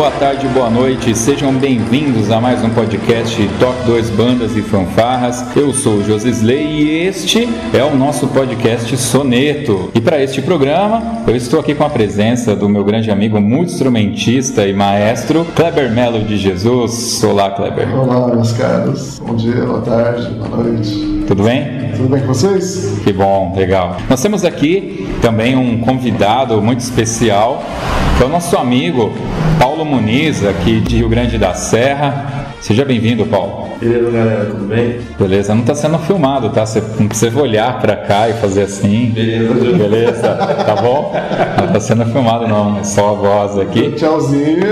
Boa tarde, boa noite, sejam bem-vindos a mais um podcast Top 2 Bandas e Fanfarras. Eu sou o Josisley e este é o nosso podcast Soneto. E para este programa, eu estou aqui com a presença do meu grande amigo, multi-instrumentista e maestro, Kleber Melo de Jesus. Olá, Kleber. Olá, meus caros. Bom dia, boa tarde, boa noite. Tudo bem? Tudo bem com vocês? Que bom, legal. Nós temos aqui também um convidado muito especial, que é o nosso amigo Paulo Muniz, aqui de Rio Grande da Serra. Seja bem-vindo, Paulo. Beleza, galera, tudo bem? Beleza, não está sendo filmado, tá? Você não precisa olhar para cá e fazer assim. Beleza, Beleza, tá bom? Não está sendo filmado, não, é só a voz aqui. Tchauzinho.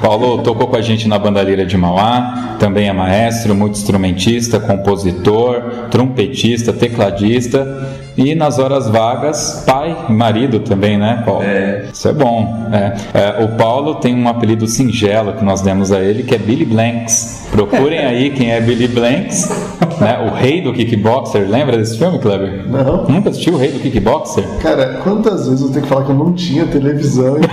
Paulo tocou com a gente na Bandalheira de Mauá, também é maestro, multi-instrumentista, compositor, trompetista, tecladista e nas horas vagas, pai e marido também, né, Paulo? É. Isso é bom. é. É, o Paulo tem um apelido singelo que nós demos a ele, que é Billy Blanks. Procurem aí quem é Billy Blanks, né, o rei do kickboxer. Lembra desse filme, Kleber? Não. Nunca assistiu o rei do kickboxer? Cara, quantas vezes eu tenho que falar que eu não tinha televisão?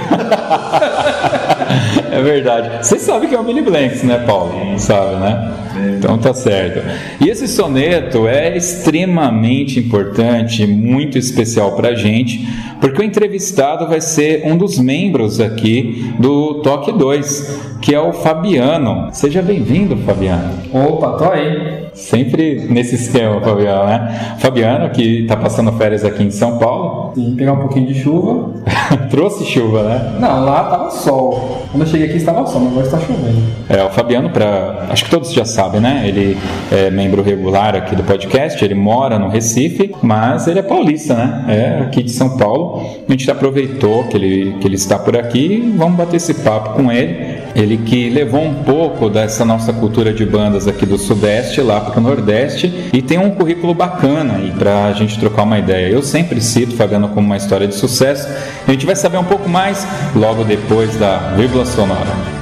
É verdade. Você sabe que é o Billy Blanks, né, Paulo? Sabe, né? Então tá certo. E esse soneto é extremamente importante, muito especial pra gente, porque o entrevistado vai ser um dos membros aqui do Toque 2, que é o Fabiano. Seja bem-vindo, Fabiano. Opa, tô aí. Sempre nesse esquema, Fabiano, né? Fabiano, que está passando férias aqui em São Paulo, Sim, pegar um pouquinho de chuva. trouxe chuva, né? Não, lá tava sol. Quando eu cheguei aqui estava sol, mas agora está chovendo. É, o Fabiano, pra, acho que todos já sabem, né? Ele é membro regular aqui do podcast, ele mora no Recife, mas ele é paulista, né? É aqui de São Paulo. A gente aproveitou que ele, que ele está por aqui e vamos bater esse papo com ele. Ele que levou um pouco dessa nossa cultura de bandas aqui do Sudeste lá para o Nordeste e tem um currículo bacana aí para a gente trocar uma ideia. Eu sempre cito Fabiano como uma história de sucesso. A gente vai saber um pouco mais logo depois da vírgula sonora.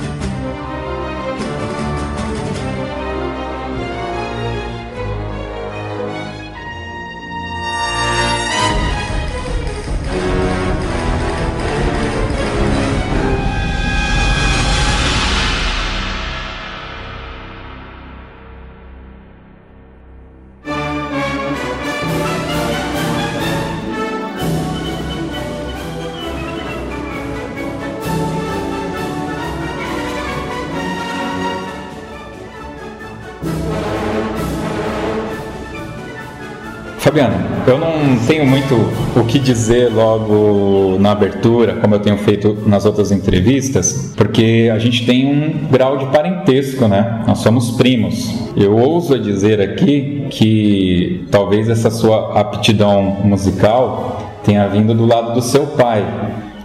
O que dizer logo na abertura, como eu tenho feito nas outras entrevistas, porque a gente tem um grau de parentesco, né? Nós somos primos. Eu ouso dizer aqui que talvez essa sua aptidão musical tenha vindo do lado do seu pai,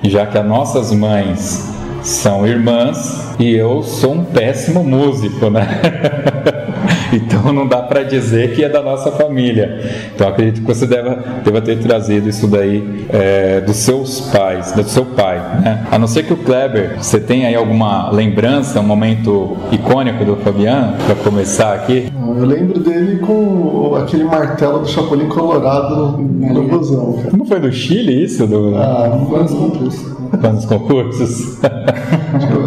já que as nossas mães são irmãs e eu sou um péssimo músico, né? Então não dá para dizer que é da nossa família. Então acredito que você deva, deva ter trazido isso daí é, dos seus pais, do seu pai. Né? A não ser que o Kleber, você tem aí alguma lembrança, um momento icônico do Fabiano, para começar aqui? Eu lembro dele com aquele martelo do Chapolin Colorado no, busão. Não foi do Chile isso? Do, Ah, não Quantos concursos? nos concursos?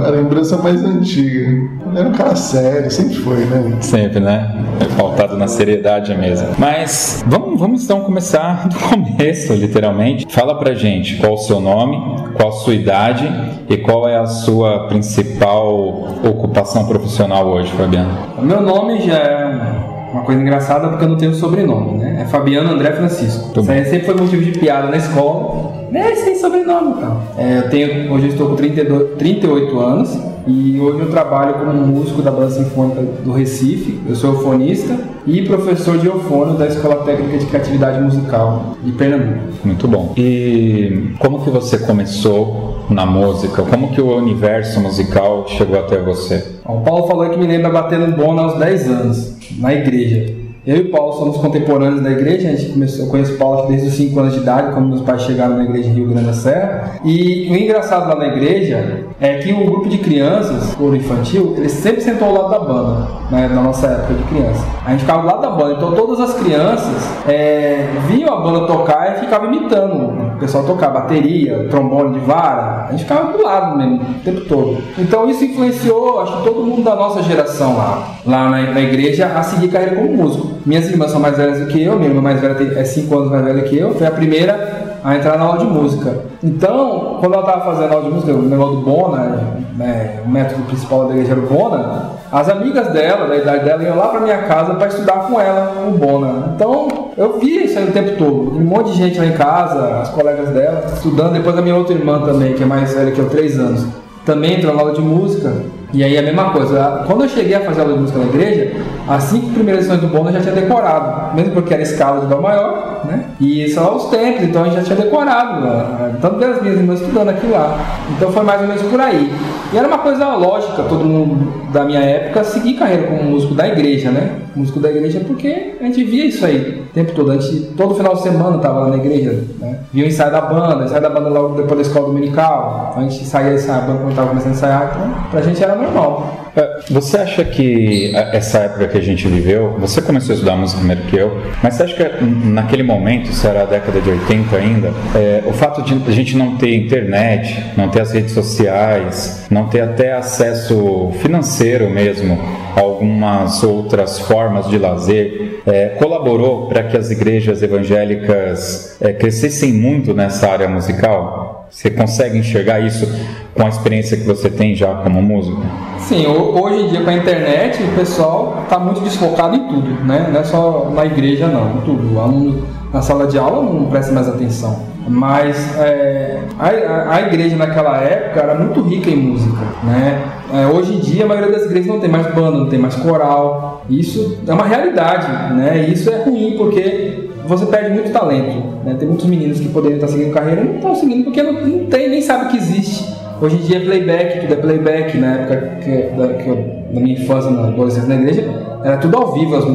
a lembrança mais antiga. Era um cara sério, sempre foi, né? Sempre, né? É pautado na seriedade mesmo. Mas vamos, vamos então começar do começo, literalmente. Fala pra gente qual o seu nome, qual a sua idade e qual é a sua principal ocupação profissional hoje, Fabiano. O meu nome já é uma coisa engraçada porque eu não tenho sobrenome, né? É Fabiano André Francisco. Isso aí sempre foi motivo de piada na escola. Né? Sem sobrenome, cara. É, eu tenho, hoje eu estou com 32, 38 anos e hoje eu trabalho como músico da Banda Sinfônica do Recife. Eu sou eufonista e professor de eufono da Escola Técnica de Criatividade Musical de Pernambuco. Muito bom. E como que você começou na música? Como que o universo musical chegou até você? O Paulo falou que me lembra batendo bola aos 10 anos, na igreja. Eu e Paulo somos contemporâneos da igreja, a gente começou, eu conheço Paulo desde os 5 anos de idade, quando meus pais chegaram na igreja em Rio Grande da Serra. E o engraçado lá na igreja é que o grupo de crianças, coro infantil, ele sempre sentou ao lado da banda, né, na nossa época de criança. A gente ficava ao lado da banda, então todas as crianças é, viam a banda tocar e ficavam imitando pessoal tocar bateria, trombone de vara, a gente ficava do lado mesmo, o tempo todo. Então isso influenciou, acho que todo mundo da nossa geração lá, lá na, na igreja a seguir carreira como músico. Minhas irmãs são mais velhas do que eu, minha irmã mais velha tem- é 5 anos mais velha que eu, foi a primeira a entrar na aula de música. Então, quando ela estava fazendo aula de música, o negócio do Bona, né, o método principal da igreja era o Bona, as amigas dela, da idade dela, iam lá para minha casa para estudar com ela o Bona. Então, eu via isso aí o tempo todo. Um monte de gente lá em casa, as colegas dela, estudando. Depois a minha outra irmã também, que é mais velha que eu, 3 anos, também entrou na aula de música. E aí a mesma coisa. Quando eu cheguei a fazer aula de música na igreja, as cinco primeiras lições do Bona eu já tinha decorado. Mesmo porque era escala de Dó maior, né? E são os tempos, então a gente já tinha decorado. Tanto das minhas irmãs estudando aqui lá. Então foi mais ou menos por aí. E era uma coisa lógica, todo mundo da minha época seguir carreira como músico da igreja, né? Músico da igreja porque a gente via isso aí o tempo todo. A gente, todo final de semana tava lá na igreja, né? Via o ensaio da banda, ensaio da banda logo depois da escola dominical. A gente saía ensaiar, a banda quando tava começando a ensaiar, então pra gente era normal. É, Você acha que a- essa época que a gente viveu, você começou a estudar música primeiro que eu, mas você acha que n- naquele momento, isso era a década de 80 ainda, é, o fato de a gente não ter internet, não ter as redes sociais, não ter até acesso financeiro mesmo a algumas outras formas de lazer, é, colaborou para que as igrejas evangélicas é, crescessem muito nessa área musical? Você consegue enxergar isso com a experiência que você tem já como músico? Sim, ho- hoje em dia com a internet o pessoal está muito desfocado em tudo, né? Não é só na igreja não, em tudo. O aluno na sala de aula não presta mais atenção. Mas é, a, a- igreja naquela época era muito rica em música, né? É, hoje em dia a maioria das igrejas não tem mais banda, não tem mais coral. Isso é uma realidade, né? Isso é ruim porque você perde muito talento. Né? Tem muitos meninos que poderiam estar seguindo carreira e não estão seguindo porque não, não tem, nem sabe que existe. Hoje em dia é playback, tudo é playback. Na época que, da, que eu, minha infância, na adolescência na igreja, era tudo ao vivo. As,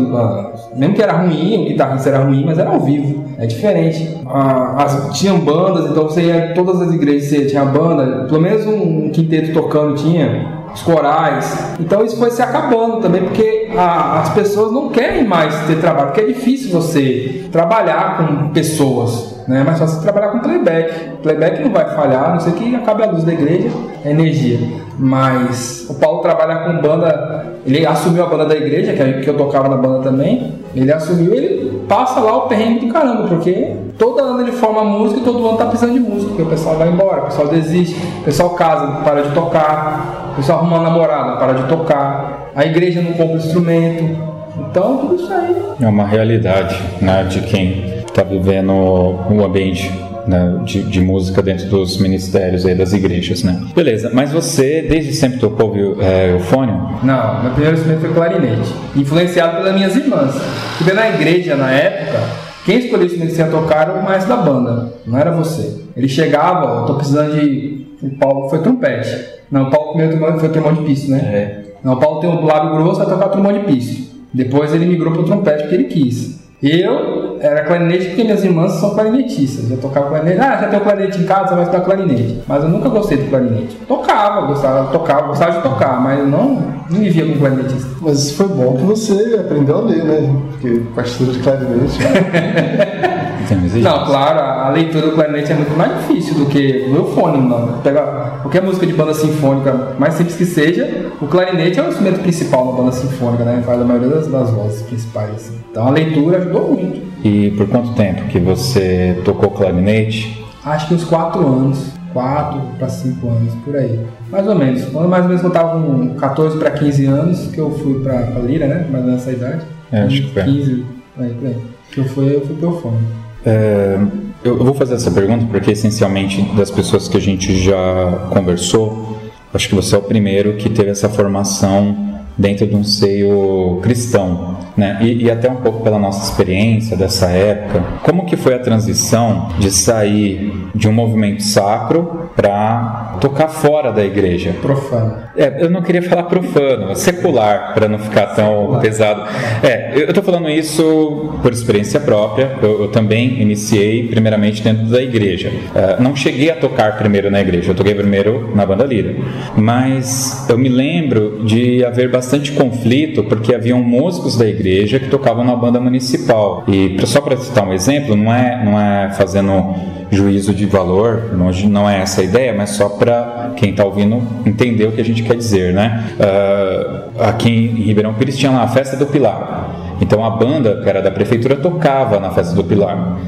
mesmo que era ruim, o guitarrista era ruim, mas era ao vivo. É diferente. Ah, as, tinham bandas, então você ia, todas as igrejas você tinha banda, pelo menos um, um quinteto tocando tinha os corais. Então isso foi se acabando também, porque a- as pessoas não querem mais ter trabalho, porque é difícil você trabalhar com pessoas. Né? É mais trabalhar com playback. Playback não vai falhar, a não ser que acabe a luz da igreja, a energia. Mas o Paulo trabalha com banda, ele assumiu a banda da igreja, é- que eu tocava na banda também. Ele assumiu, ele passa lá o perrengue do caramba, porque todo ano ele forma música e todo ano tá precisando de música, porque o pessoal vai embora, o pessoal desiste, o pessoal casa, para de tocar, o pessoal arruma uma namorada, para de tocar, a igreja não compra instrumento. Então, tudo isso aí. É uma realidade né, de quem está vivendo o ambiente né, de, de música dentro dos ministérios aí das igrejas, né? Beleza, mas você desde sempre tocou viu, é, eufônio? Não, meu primeiro instrumento foi clarinete, influenciado pelas minhas irmãs. Porque na igreja, na época, quem escolheu o instrumento que você ia tocar era o maestro da banda, não era você. Ele chegava, eu tô precisando de. O Paulo foi trompete. Não, o Paulo primeiro foi trombone de pisto, né? É. Não, o Paulo tem um lábio grosso, vai tocar trombone de pisto. Depois ele migrou pro trompete porque ele quis. Eu era clarinete porque minhas irmãs são clarinetistas. Eu tocava clarinete. Ah, já tem um clarinete em casa, você vai estudar clarinete. Mas eu nunca gostei do clarinete. Tocava, gostava, tocava, gostava de tocar, mas eu não, não me via como clarinetista. Mas foi bom que você aprendeu a ler, né? Porque partitura de clarinete. Exigência. Não, claro, a leitura do clarinete é muito mais difícil do que o eufônio. Não. Pega qualquer música de banda sinfônica, mais simples que seja, o clarinete é o instrumento principal na banda sinfônica, né? Faz a maioria das, das vozes principais. assim. Então a leitura ajudou muito. E por quanto tempo que você tocou clarinete? Acho que uns 4 anos. 4 para 5 anos, por aí. Mais ou menos. Quando mais ou menos eu tava com 14 para 15 anos, que eu fui pra, pra Lira, né? Mais ou menos nessa idade. É, acho que foi. 15, por aí, por aí. Que eu fui, eu fui pro eufônio. É, eu eu vou fazer essa pergunta porque, essencialmente, das pessoas que a gente já conversou, acho que você é o primeiro que teve essa formação dentro de um seio cristão, né? E, e até um pouco pela nossa experiência dessa época, como que foi a transição de sair de um movimento sacro para tocar fora da igreja? Profano. É, eu não queria falar profano, secular, para não ficar tão pesado. É, eu estou falando isso por experiência própria. Eu, eu também iniciei primeiramente dentro da igreja. É, não cheguei a tocar primeiro na igreja, eu toquei primeiro na banda lira. Mas eu me lembro de haver bastante conflito porque haviam músicos da igreja que tocavam na banda municipal. E só para citar um exemplo, não é, não é fazendo juízo de valor, não, é essa a ideia, mas só para quem está ouvindo entender o que a gente quer dizer, né? Ah, aqui em Ribeirão Pires tinha lá a festa do Pilar. Então a banda, que era da prefeitura, tocava na festa do Pilar.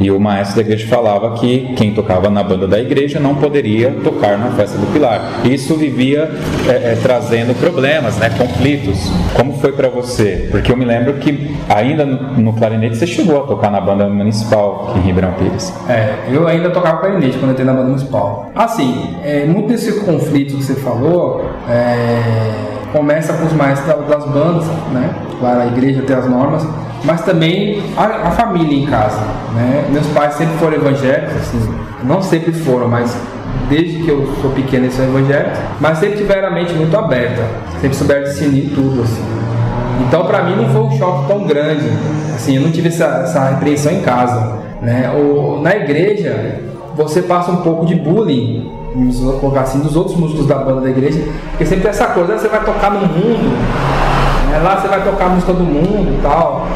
E o maestro da igreja falava que quem tocava na banda da igreja não poderia tocar na festa do Pilar. Isso vivia é, é, trazendo problemas, né, conflitos. Como foi para você? Porque eu me lembro que ainda no, clarinete você chegou a tocar na banda municipal em Ribeirão Pires. É, eu ainda tocava clarinete quando eu entrei na banda municipal. Assim, é, muito desse conflito que você falou é, começa com os maestros da- das bandas, né? Claro, a igreja tem as normas, mas também a, a família em casa, né? Meus pais sempre foram evangélicos, assim, não sempre foram, mas desde que eu sou pequeno eles são evangélicos, mas sempre tiveram a mente muito aberta, sempre souberam discernir tudo, assim. Então, para mim, não foi um choque tão grande. Assim, eu não tive essa, essa repreensão em casa. Né? O, na igreja, você passa um pouco de bullying, vamos colocar assim, dos outros músicos da banda da igreja, porque sempre tem essa coisa, ah, você vai tocar no mundo? Lá você vai tocar a música do mundo e tal.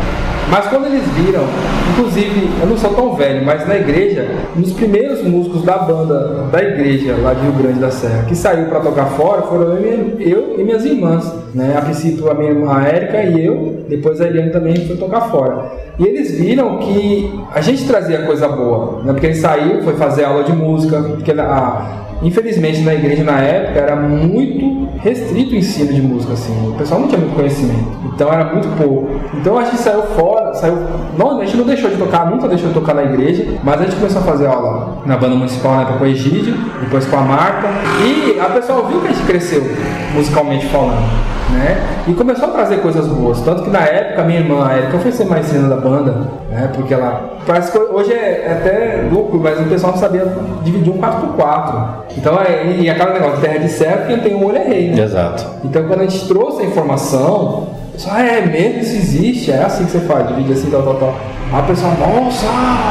Mas quando eles viram, inclusive, eu não sou tão velho, mas na igreja, um dos primeiros músicos da banda da igreja lá de Rio Grande da Serra, que saiu para tocar fora, foram eu e, minhas irmãs. Né? A princípio a minha irmã Érica e eu, depois a Eliane também foi tocar fora. E eles viram que a gente trazia coisa boa, né? porque ele saiu, foi fazer aula de música, porque a, Infelizmente na igreja na época era muito restrito o ensino de música assim, o pessoal não tinha muito conhecimento, então era muito pouco. Então a gente saiu fora, saiu, não, a gente não deixou de tocar, nunca deixou de tocar na igreja, mas a gente começou a fazer aula na banda municipal na época com o Egídio, depois com a Marta, e a pessoa viu que a gente cresceu musicalmente falando. Né? E começou a trazer coisas boas. Tanto que na época, minha irmã, a Erika, foi ser maestrina da banda, né? Porque ela. Parece que hoje é é até lucro, mas o pessoal não sabia dividir um 4x4. Então, é, e aquela negócio, terra de céu, quem tem um olho é rei, né? Exato. Então, quando a gente trouxe a informação, o pessoal, ah, é mesmo, isso existe, é assim que você faz, divide assim, tal, tal, tal. Aí a pessoa, nossa,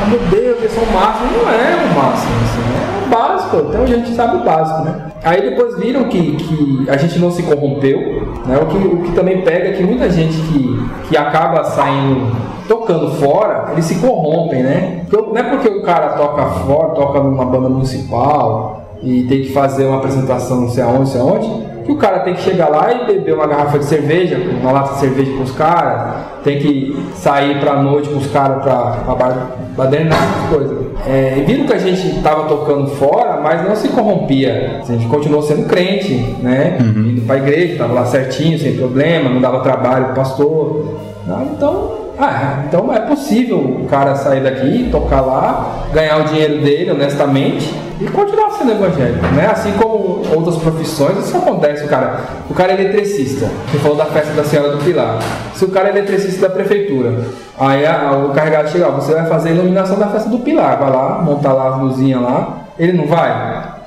meu Deus, eles são o máximo. Não é o máximo, assim, é o básico, então a gente sabe o básico, né? Aí depois viram que, que a gente não se corrompeu, né? O que, o que também pega é que muita gente que, que acaba saindo tocando fora, eles se corrompem, né? Porque, não é porque o cara toca fora, toca numa banda municipal e tem que fazer uma apresentação não sei aonde, sei aonde, que o cara tem que chegar lá e beber uma garrafa de cerveja, uma lata de cerveja com os caras, tem que sair pra noite com os caras pra, pra bar- badernar, essas coisas. É, e viram que a gente tava tocando fora, mas não se corrompia. A gente continuou sendo crente, né? Indo pra igreja, tava lá certinho, sem problema, não dava trabalho pro pastor. Ah, Então, ah, então é possível o cara sair daqui, tocar lá, ganhar o dinheiro dele honestamente e continuar sendo evangélico, né? Assim como outras profissões, isso acontece, o cara, o cara é eletricista, você falou da festa da Senhora do Pilar. Se o cara é eletricista da prefeitura, aí a- o carregado chega, ó, você vai fazer a iluminação da festa do Pilar, vai lá, montar lá as luzinhas lá, ele não vai?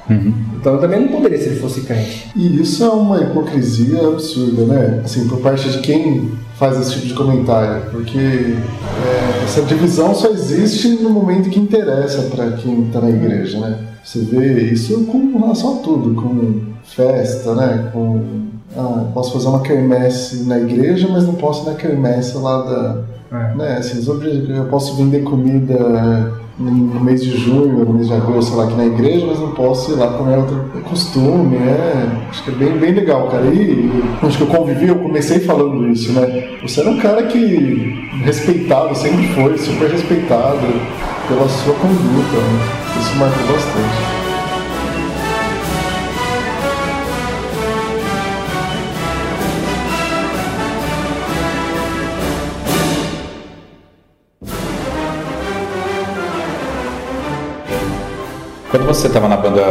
Então eu também não poderia se ele fosse crente. E isso é uma hipocrisia absurda, né? Assim, por parte de quem faz esse tipo de comentário. Porque é, essa divisão só existe no momento que interessa para quem está na igreja, né? Você vê isso com relação a tudo, com festa, né? Com ah, posso fazer uma quermesse na igreja, mas não posso ir na quermesse lá da. É. Né, assim, eu posso vender comida no mês de junho, no mês de agosto, sei lá, aqui na igreja, mas não posso ir lá outro é costume, é, acho que é bem, bem legal, cara. E acho que eu convivi, eu comecei falando isso, né? Você era um cara que respeitado, sempre foi, super respeitado pela sua conduta, né? Isso marcou bastante. Quando você estava na banda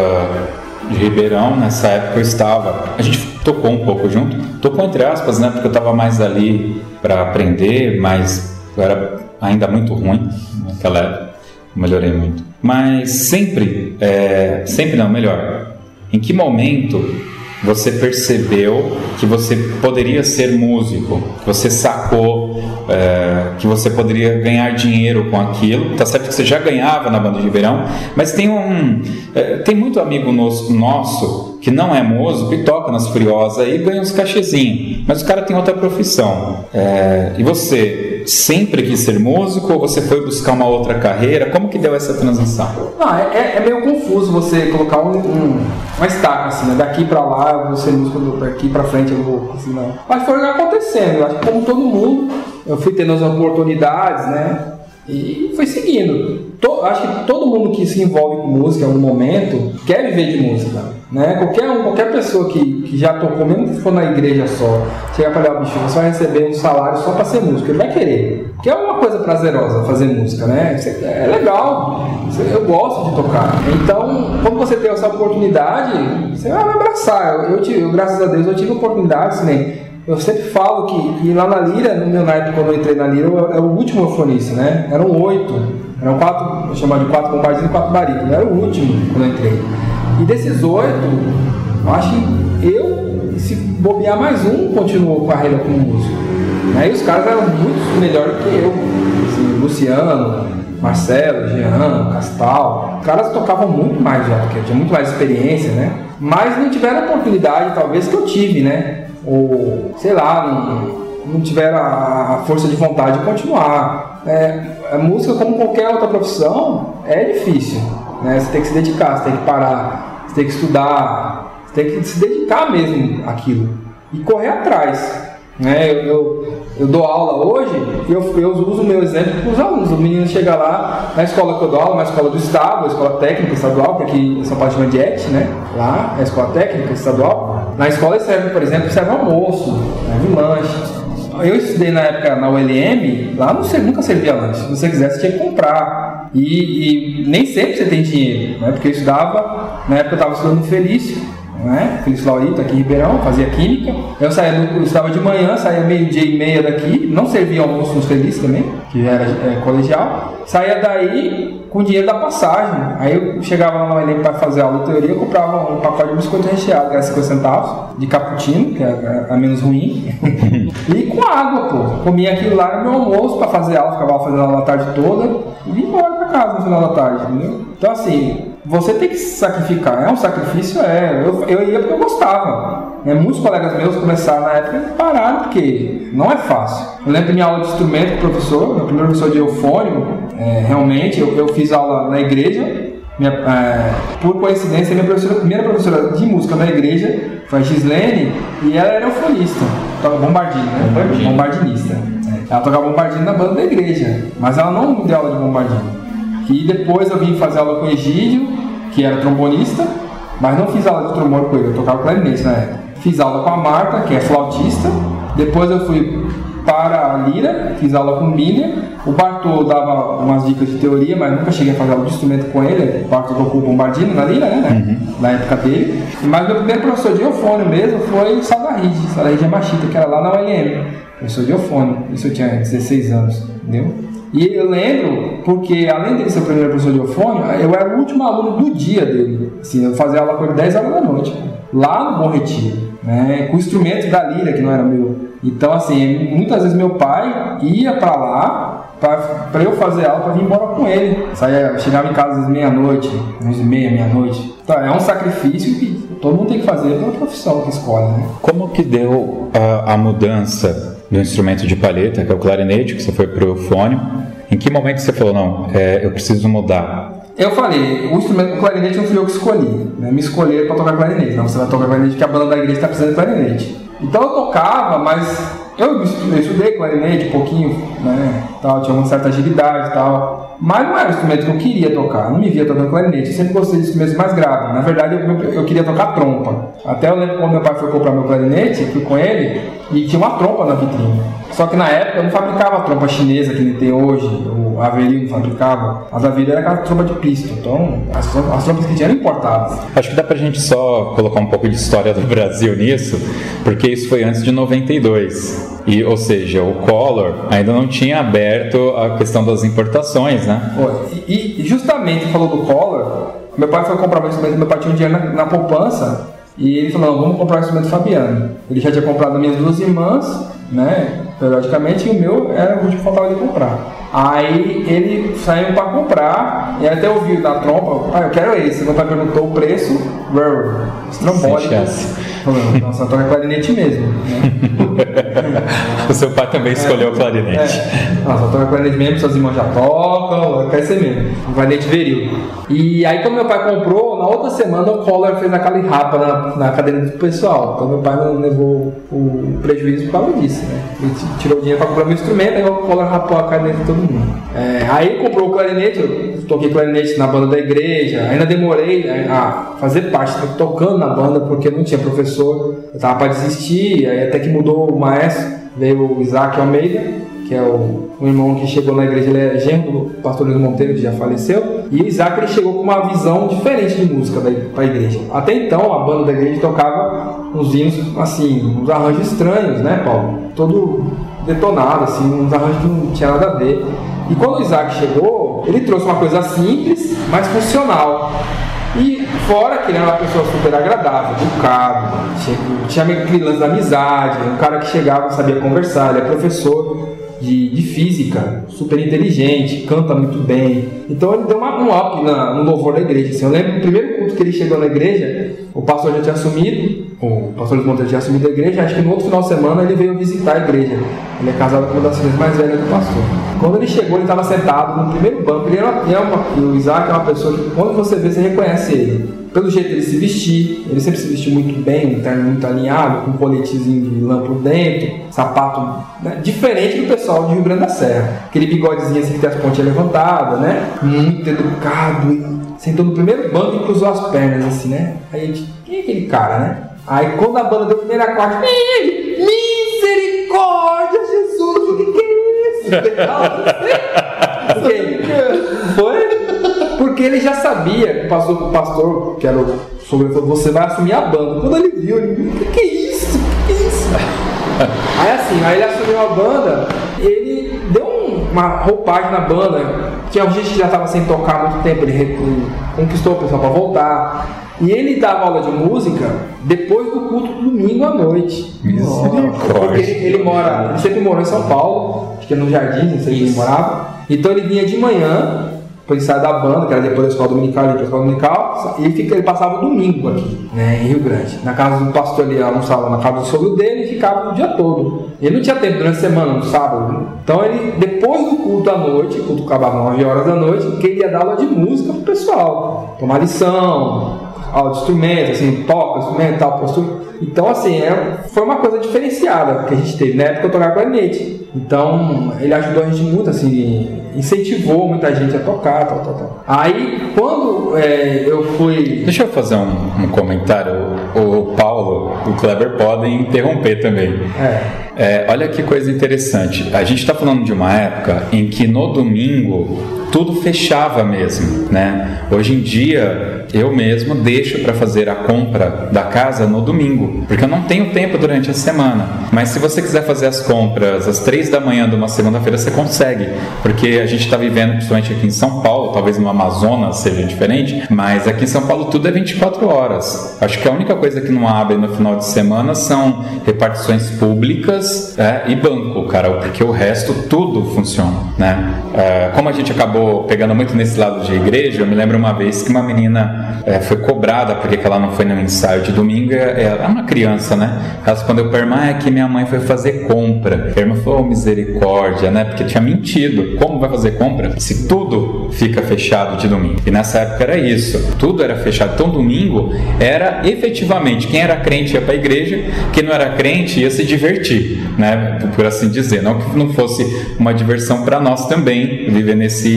de Ribeirão, nessa época eu estava. A gente tocou um pouco junto. Tocou entre aspas, né? Porque eu estava mais ali para aprender, mas eu era ainda muito ruim naquela época. Melhorei muito. Mas sempre, é, sempre não, melhor. Em que momento você percebeu que você poderia ser músico, que você sacou é, que você poderia ganhar dinheiro com aquilo. Tá certo que você já ganhava na banda de verão, mas tem um é, tem muito amigo nosso, nosso que não é músico e toca nas Furiosas e ganha uns cachezinhos, mas o cara tem outra profissão. É, e você sempre quis ser músico ou você foi buscar uma outra carreira? Como que deu essa transição? Ah, é, é meio confuso você colocar um, um, uma estaca assim, né? Daqui pra lá eu vou ser músico, daqui pra frente eu vou assim, não. Mas foi acontecendo, acho que como todo mundo, eu fui tendo as oportunidades, né? E foi seguindo. Acho que todo mundo que se envolve com música em algum momento quer viver de música. Né? Qualquer, um, qualquer pessoa que, que já tocou, mesmo que for na igreja só, chegar para falar, bicho, você vai receber um salário só para ser músico. Ele vai querer. Porque é uma coisa prazerosa fazer música, né? É legal. Eu gosto de tocar. Então, quando você tem essa oportunidade, você vai abraçar. Eu, eu, eu graças a Deus, eu tive oportunidades, né? Eu sempre falo que, que lá na Lira, no meu naipe, quando eu entrei na Lira, eu era o último eufonista, né? Eram oito. Eram quatro, eu chamava de quatro bombardeiros e quatro barítonos. Era o último quando eu entrei. E desses oito, eu acho que eu, se bobear mais um, continuou carreira como músico. Né? E os caras eram muito melhores que eu. Assim, Luciano, Marcelo, Jean, Castal. Os caras tocavam muito mais já do que eu, tinha muito mais experiência, né? Mas não tiveram a oportunidade, talvez, que eu tive, né? Ou sei lá, não, não tiveram a força de vontade de continuar. É, a música, como qualquer outra profissão, é difícil. Né? Você tem que se dedicar, você tem que parar, você tem que estudar, você tem que se dedicar mesmo àquilo e correr atrás. Né? Eu, eu, eu, dou aula hoje e eu, eu uso o meu exemplo para os alunos. O menino chega lá na escola que eu dou aula, uma escola do Estado, a escola técnica estadual, que aqui em São Paulo chama de ET, né? Lá, a escola técnica estadual. Na escola serve, por exemplo, serve almoço, serve lanche. Eu estudei na época na ULM, lá não, nunca servia lanche. Se você quisesse, tinha que comprar. E, e nem sempre você tem dinheiro, né? Porque eu estudava, na época eu estava estudando no Felício né? Feliz Laurito aqui em Ribeirão, fazia química. Eu saía, eu estava de manhã, saía meio-dia e meia daqui, não servia almoço nos Feliz também, que era é, colegial. Saía daí com o dinheiro da passagem. Aí eu chegava lá no Enem para fazer aula de teoria, eu comprava um pacote de biscoito recheado, que era 50 centavos, de cappuccino, que era, era menos ruim, e com água, pô. Comia aquilo lá no meu almoço para fazer aula, ficava fazendo aula a tarde toda e ia embora para casa no final da tarde, entendeu? Então assim, você tem que se sacrificar. É um sacrifício? É. Eu, eu ia porque eu gostava. É, muitos colegas meus começaram na época e pararam porque não é fácil. Eu lembro da minha aula de instrumento com o professor, meu primeiro professor de eufônio, é, realmente, eu, eu, fiz aula na igreja. Minha, é, por coincidência, minha professora, primeira professora de música na igreja foi a Gislene e ela era eufonista. Bombardino, né? Bombardinista. Ela tocava bombardino na banda da igreja, mas ela não deu aula de bombardino. E depois eu vim fazer aula com o Egídio, que era trombonista, mas não fiz aula de trombone com ele, eu tocava clarinete na época. Fiz aula com a Marta, que é flautista. Depois eu fui para a Lira, fiz aula com o Miller. O Bartô dava umas dicas de teoria, mas nunca cheguei a fazer aula de instrumento com ele. O Bartô tocou o bombardino na Lira, né? Uhum. Na época dele. Mas meu primeiro professor de eufônio mesmo foi o Sadaride, Sadaride Machita, que era lá na ULM. Professor de eufônio. Isso eu tinha 16 anos, entendeu? E eu lembro, porque além de ser o primeiro professor de eufônio, eu era o último aluno do dia dele. Assim, eu fazia aula com ele 10 horas da noite, lá no Bom Retiro, né, com instrumentos da lira, que não era meu. Então, assim, muitas vezes meu pai ia para lá para eu fazer aula para vir embora com ele. Saía, chegava em casa às meia-noite, 11 e meia, meia-noite. Então, é um sacrifício que todo mundo tem que fazer pela profissão que escolhe, né? Como que deu a, a mudança do instrumento de palheta, que é o clarinete, que você foi para o fone? Em que momento você falou, não, é, eu preciso mudar? Eu falei, o instrumento do clarinete não fui eu que escolhi. Né? Me escolheram para tocar clarinete. Não, você vai tocar clarinete porque a banda da igreja está precisando de clarinete. Então eu tocava, mas eu estudei clarinete um pouquinho, né? Tal, tinha uma certa agilidade e tal. Mas não era o instrumento que eu queria tocar, não me via tocando clarinete. Eu sempre gostei de instrumentos mais graves. Na verdade, eu, eu, queria tocar trompa. Até eu lembro quando meu pai foi comprar meu clarinete, fui com ele, e tinha uma trompa na vitrine. Só que na época eu não fabricava a trompa chinesa que ele tem hoje, o Avery não fabricava. As Avery era aquela trompa de pisto, então as, as trompas que tinham eram importadas. Acho que dá pra gente só colocar um pouco de história do Brasil nisso, porque isso foi antes de 92. E, ou seja, o Collor ainda não tinha aberto a questão das importações, né? E, e justamente falou do Collor, meu pai foi comprar um instrumento, meu pai tinha um dinheiro na, na poupança e ele falou, não, vamos comprar o instrumento Fabiano. Ele já tinha comprado as minhas duas irmãs, né, periodicamente, e o meu era o que faltava ele comprar. Aí ele saiu para comprar, e até ouviu da trompa, ah, eu quero esse. Meu pai perguntou o preço, estrambólico. Nossa, toca clarinete mesmo. Né? o seu pai também escolheu o clarinete. É. Nossa, toca clarinete mesmo, suas irmãs já tocam, quer ser mesmo. Um clarinete viril. E aí, quando meu pai comprou, na outra semana o Collor fez aquela rapa na, na cadeira do pessoal. Então, meu pai não levou o prejuízo por causa disso, né? Ele tirou o dinheiro para comprar meu instrumento, aí o Collor rapou a cadeira mundo. É, aí comprou o clarinete, eu toquei clarinete na banda da igreja, ainda demorei né, a fazer parte, tocando na banda, porque não tinha professor, eu tava para desistir, aí até que mudou o maestro, veio o Isaac Almeida, que é o, o, irmão que chegou na igreja, ele é genro do pastor Luiz Monteiro, que já faleceu. E Isaac ele chegou com uma visão diferente de música para a igreja. Até então, a banda da igreja tocava uns hinos, assim, uns arranjos estranhos, né, Paulo? Todo detonado, assim, uns arranjos que não tinha nada a ver. E quando o Isaac chegou, ele trouxe uma coisa simples, mas funcional. E fora que ele era uma pessoa super agradável, educado, tinha, tinha aquele lance da amizade, um cara que chegava, sabia conversar, ele é professor de, de física, super inteligente, canta muito bem. Então ele deu uma, um up na, no louvor da igreja. Assim, eu lembro do primeiro culto que ele chegou na igreja, o pastor já tinha assumido, o pastor Luiz Monteiro tinha assumido a igreja, acho que no outro final de semana ele veio visitar a igreja. Ele é casado com uma das filhas mais velhas do pastor. Quando ele chegou, ele estava sentado no primeiro banco. Ele era, é uma, o Isaac é uma pessoa que, quando você vê, você reconhece ele pelo jeito dele se vestir, ele sempre se vestiu muito bem, um terno muito alinhado, com um coletezinho de lã por dentro, sapato né? diferente do pessoal de Rio Grande da Serra. Aquele bigodezinho assim que tem as pontinhas levantadas, né? Muito educado, sentou no primeiro banco e cruzou as pernas assim, né? Aí a gente, quem é aquele cara, né? Aí quando a banda deu a primeira corte, misericórdia, Jesus, o que, que é isso? Foi? Porque ele já sabia que passou o pastor, que era o sobre falou, você vai assumir a banda. Quando ele viu, ele, o que, que é isso? O que, que é isso? aí assim, aí ele assumiu a banda, ele deu um, uma roupagem na banda. Tinha gente que já estava sem tocar há muito tempo, ele conquistou o pessoal para voltar. E ele dava aula de música depois do culto do domingo à noite. Porque ele, ele, mora, ele sempre morou em São Paulo, acho que é no Jardim, não sei onde ele morava. Então ele vinha de manhã depois sai da banda, que era depois da escola dominical, depois da escola dominical, e fica, ele passava o domingo aqui, né, em Rio Grande. Na casa do pastor, ele almoçava na casa do sogro dele e ficava o dia todo. Ele não tinha tempo durante a semana, no sábado. Então ele, depois do culto à noite, o culto acabava 9 horas da noite, que ele ia dar aula de música pro pessoal. Tomar lição, de instrumento, assim, toca, instrumento, tal, postura. Então, assim, é, foi uma coisa diferenciada que a gente teve. Na época eu tocava clarinete. Então, ele ajudou a gente muito, assim, incentivou muita gente a tocar, tal, tal, tal. Aí, quando é, eu fui. Deixa eu fazer um, um comentário. O, o, Paulo, o Kleber podem interromper também. É. É, olha que coisa interessante. A gente está falando de uma época em que no domingo tudo fechava mesmo, né? Hoje em dia eu mesmo deixo para fazer a compra da casa no domingo, porque eu não tenho tempo durante a semana. Mas se você quiser fazer as compras às três da manhã de uma segunda-feira, você consegue, porque a gente está vivendo, principalmente aqui em São Paulo, talvez no Amazonas seja diferente, mas aqui em São Paulo tudo é 24 horas. Acho que a única coisa que não abre no final de semana são repartições públicas é, e banco, cara, porque o resto tudo funciona, né? É, como a gente acabou acabou pegando muito nesse lado de igreja, eu me lembro uma vez que uma menina é, foi cobrada porque ela não foi no ensaio de domingo. Ela é uma criança, né? Ela respondeu para irmã: é que minha mãe foi fazer compra. A irmã falou: oh, misericórdia, né? Porque tinha mentido. Como vai fazer compra se tudo fica fechado de domingo? E nessa época era isso, tudo era fechado. Então, domingo era efetivamente quem era crente ia para a igreja, quem não era crente ia se divertir, né? Por assim dizer. Não que não fosse uma diversão para nós também viver nesse,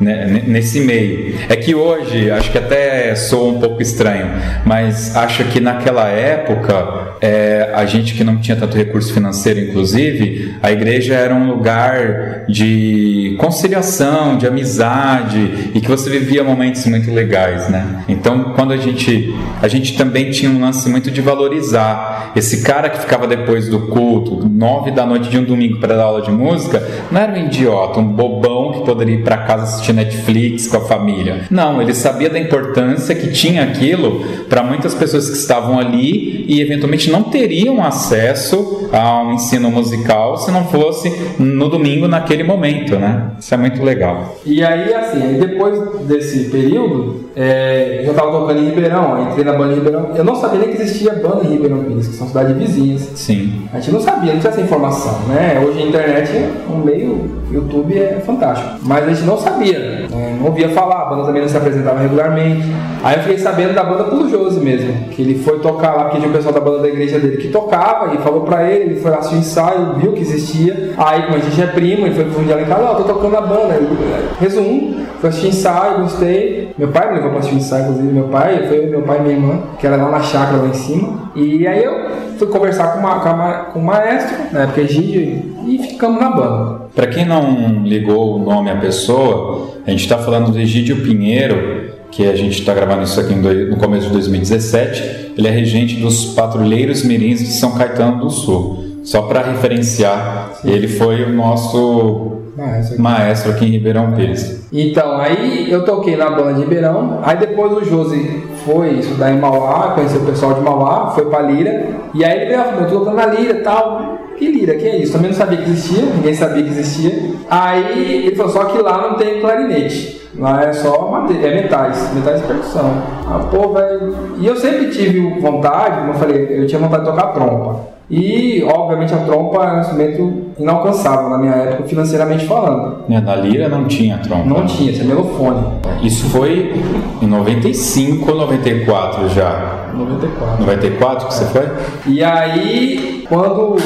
né, nesse meio. É que hoje, acho que até sou um pouco estranho, mas acho que naquela época, é, a gente que não tinha tanto recurso financeiro, inclusive, a igreja era um lugar de conciliação, de amizade e que você vivia momentos muito legais, né? Então, quando a gente a gente também tinha um lance muito de valorizar esse cara que ficava depois do culto, nove da noite de um domingo para dar aula de música, não era um idiota, um bobão que poderia ir para casa assistir Netflix com a família. Não, ele sabia da importância que tinha aquilo para muitas pessoas que estavam ali e eventualmente não teriam acesso a um ensino musical se não fosse no domingo naquele momento, né? Isso é muito legal. E aí, assim, depois desse período, é, eu já estava tocando em Ribeirão, entrei na banda em Ribeirão. Eu não sabia nem que existia banda em Ribeirão Pires, que são cidades vizinhas. Sim. A gente não sabia, não tinha essa informação, né? Hoje a internet, o meio, YouTube é fantástico. Mas a gente não sabia, né? não ouvia falar, a banda também não se apresentava regularmente. Aí eu fiquei sabendo da banda pelo Josi mesmo, que ele foi tocar lá, porque tinha o pessoal da banda da igreja dele que tocava, e falou pra ele, ele foi lá assistir ensaio, viu que existia. Aí, como a gente é primo, ele foi dia lá em casa, ó, oh, tô tocando a banda. resumo, foi assistir ensaio, gostei. Meu pai me levou pra assistir ensaio, inclusive, meu pai, foi meu pai e minha irmã, que era lá na chácara lá em cima. E aí eu fui conversar com, uma, com, uma, com o maestro, na época Egídio, e ficamos na banda. Para quem não ligou o nome à pessoa, a gente está falando do Egídio Pinheiro, que a gente está gravando isso aqui no começo de 2017. Ele é regente dos Patrulheiros Mirins de São Caetano do Sul. Só para referenciar, Sim. ele foi o nosso maestro aqui. maestro aqui em Ribeirão Pires. Então, aí eu toquei na banda de Ribeirão, aí depois o Josi foi estudar em Mauá, conheceu o pessoal de Mauá, foi pra Lira, e aí ele veio, eu tô tocando na Lira e tal. Que Lira, que é isso? Também não sabia que existia, ninguém sabia que existia. Aí ele falou, só que lá não tem clarinete. Lá é só é metais, metais de percussão. Ah, pô, velho. E eu sempre tive vontade, como eu falei, eu tinha vontade de tocar trompa. E, obviamente, a trompa é um instrumento inalcançável na minha época, financeiramente falando. É, na lira não tinha trompa. Não tinha, tinha melofone. Isso foi em 95 ou 94 já? 94. 94 que é. você foi? E aí, quando.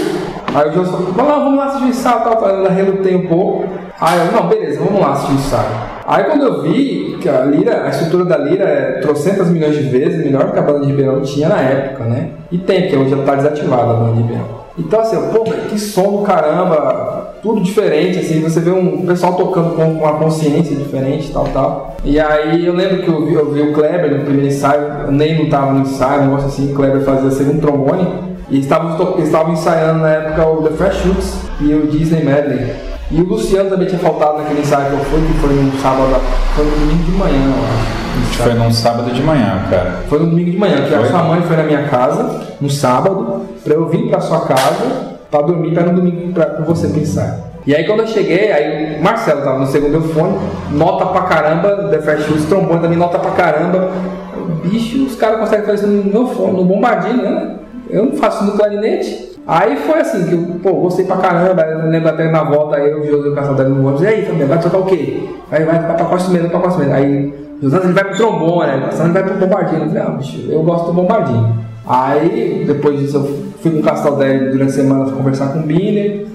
Aí o João falou: vamos lá assistir o ensaio, tal, tal. Eu relutei um pouco. Aí eu, não, beleza, vamos lá assistir o ensaio. Aí quando eu vi que a lira, a estrutura da lira é trocentas milhões de vezes melhor que a banda de Ribeirão tinha na época, né? E tem, porque hoje ela está desativada a banda de Ribeirão. Então assim, pô, que som do caramba, tudo diferente, assim, você vê um pessoal tocando com uma consciência diferente, tal, tal. E aí eu lembro que eu vi, eu vi o Kleber no primeiro ensaio, nem não tava no ensaio, um negócio assim, o Kleber fazia segundo trombone, e estavam estavam ensaiando na época o The Fresh Shoots e o Disney Medley. E o Luciano também tinha faltado naquele ensaio que eu fui, que foi no sábado, foi no domingo de manhã, eu acho. Foi num sábado de manhã, cara. Foi no domingo de manhã, que foi? a sua mãe foi na minha casa, no sábado, pra eu vir pra sua casa, pra dormir, pra no domingo pra, com você pensar. E aí quando eu cheguei, aí o Marcelo tava no segundo fone, nota pra caramba, The Fresh Shoes, trombone também, nota pra caramba. Bicho, os caras conseguem fazer isso no meu fone, no bombardinho, né? Eu não faço no clarinete. Aí foi assim, que eu, pô, gostei pra caramba, eu lembro até na volta, eu e o José Caçador no ônibus, e aí, também, vai tocar o quê? Aí vai pra pacote mesmo, pacote mesmo. Aí, José, ele vai pro trombone, né? ele vai pro bombardinho. Eu falei, ah, bicho, eu gosto do bombardinho. Aí, depois disso, eu fui com o Castaldelli durante a semana conversar com o Biller,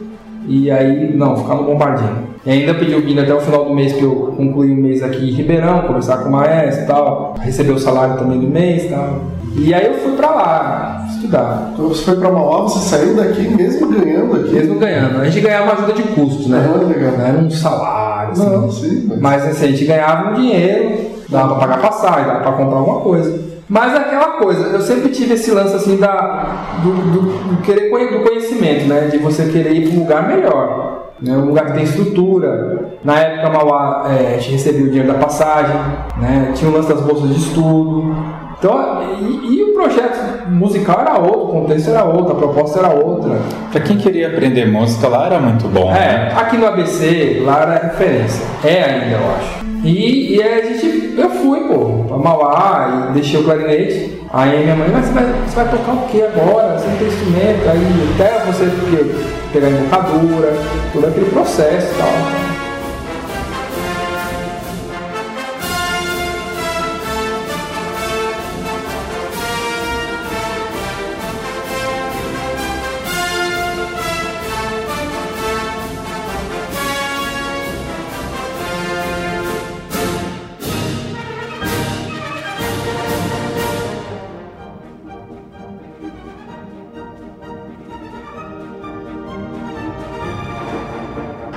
e aí, não, ficar no bombardinho. E ainda pedi o Biller até o final do mês, que eu concluí o mês aqui em Ribeirão, conversar com o maestro e tal, receber o salário também do mês e tal. E aí eu fui pra lá estudar. Então você foi pra Mauá, você saiu daqui mesmo ganhando aqui? Mesmo ganhando. A gente ganhava uma ajuda de custo, né? Ah, legal. Não era um salário, assim. Não, sim, mas... mas assim, a gente ganhava um dinheiro, dava pra pagar passagem, dava pra comprar alguma coisa. Mas aquela coisa, eu sempre tive esse lance assim da, do, do, do querer do conhecimento, né? De você querer ir para um lugar melhor. Né, um lugar que tem estrutura. Na época, Mauá, é, a gente recebia o dinheiro da passagem, né, tinha o lance das bolsas de estudo, Então, e, e, o projeto musical era outro, o contexto era outro, a proposta era outra. Para quem queria aprender música lá era muito bom. É, né? aqui no ABC, lá era referência. É ainda, eu acho. E, e aí a gente, eu fui, pô, pra Mauá e deixei o clarinete. Aí minha mãe, mas você vai, você vai tocar o que agora? Você não tem instrumento, aí até você pegar a embocadura, todo aquele processo e tal.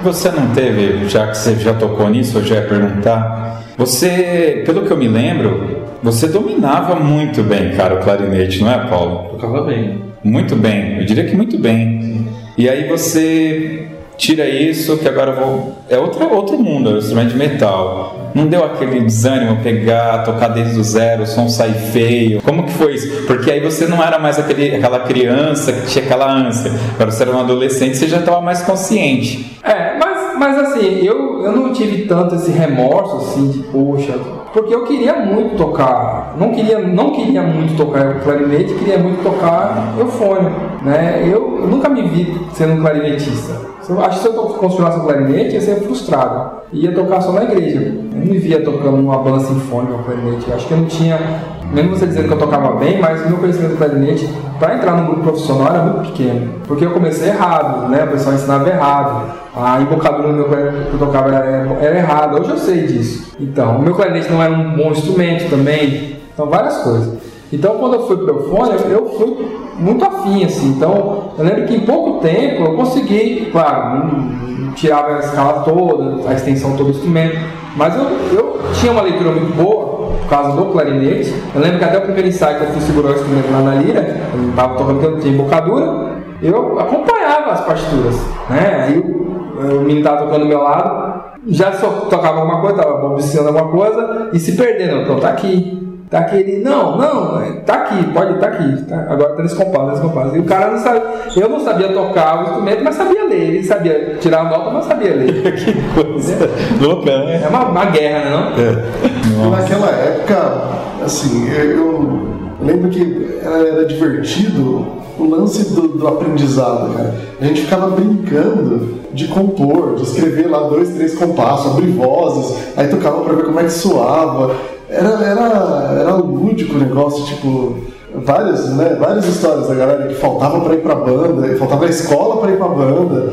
Você não teve, já que você já tocou nisso, eu já ia perguntar. Você, pelo que eu me lembro, você dominava muito bem, cara, o clarinete, não é, Paulo? Tocava bem. Muito bem, eu diria que muito bem. E aí você tira isso, que agora vou. É outro, outro mundo, é um instrumento de metal. Não deu aquele desânimo pegar, tocar desde o zero, o som sair feio? Como que foi isso? Porque aí você não era mais aquele, aquela criança que tinha aquela ânsia. Agora você era um adolescente, você já estava mais consciente. É, mas, mas assim, eu, eu não tive tanto esse remorso assim de, poxa, porque eu queria muito tocar, não queria, não queria muito tocar o clarinete, queria muito tocar eufônio, né? Eu, eu nunca me vi sendo um clarinetista. Eu acho que se eu continuasse o clarinete, ia ser frustrado. Ia tocar só na igreja. Eu não me via tocando uma banda sinfônica com clarinete. Acho que eu não tinha, mesmo você dizendo que eu tocava bem, mas o meu conhecimento do clarinete, para entrar no grupo profissional, era muito pequeno. Porque eu comecei errado, né? O pessoal ensinava errado. A embocadura no meu clarinete que eu tocava era, era errada. Hoje eu sei disso. Então, o meu clarinete não era um bom instrumento também. Então, várias coisas. Então, quando eu fui para o fone, eu fui muito afim, assim. Então, eu lembro que em pouco tempo eu consegui, claro, não, tirava a escala toda, a extensão todo do instrumento, mas eu, eu tinha uma leitura muito boa por causa do clarinete. Eu lembro que até o primeiro ensaio que eu fui segurar o instrumento lá na lira, eu estava tocando eu tinha embocadura, eu acompanhava as partituras, né? Aí o, o menino estava tocando do meu lado, já só tocava alguma coisa, estava balbuciando alguma coisa e se perdendo. Então, tá aqui, Tá aquele, não, não, é, tá aqui, pode estar tá aqui. Tá, agora tá nesse compasso, nesse. E o cara não sabe, eu não sabia tocar o instrumento, mas sabia ler. Ele sabia tirar a nota, mas sabia ler. que coisa louca, né? É uma, uma guerra, não? É. Naquela época, assim, eu lembro que era, era divertido o lance do, do, aprendizado, cara. A gente ficava brincando de compor, de escrever lá dois, três compassos, abrir vozes, aí tocava pra ver como é que soava. Era, era, era lúdico o negócio, tipo, várias, né, várias histórias da galera que faltava para ir pra banda, faltava a escola para ir pra banda,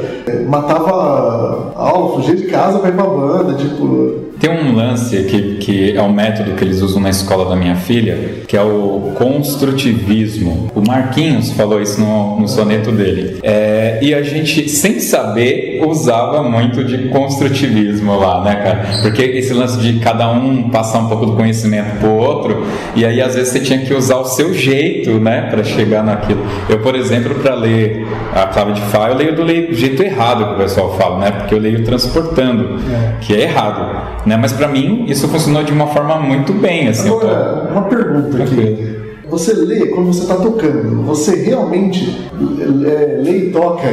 matava aula, fugia de casa para ir pra banda, tipo, tem um lance que, que é um método que eles usam na escola da minha filha, que é o construtivismo. O Marquinhos falou isso no, no soneto dele. É, e a gente, sem saber, usava muito de construtivismo lá, né, cara? Porque esse lance de cada um passar um pouco do conhecimento pro outro, e aí às vezes você tinha que usar o seu jeito, né, para chegar naquilo. Eu, por exemplo, para ler a clave de Fá, eu leio do jeito errado que o pessoal fala, né? Porque eu leio transportando, é. que é errado. Né? Mas para mim isso funcionou de uma forma muito bem. Assim, Agora, tô... uma pergunta aqui. Você lê quando você está tocando, você realmente é, lê e toca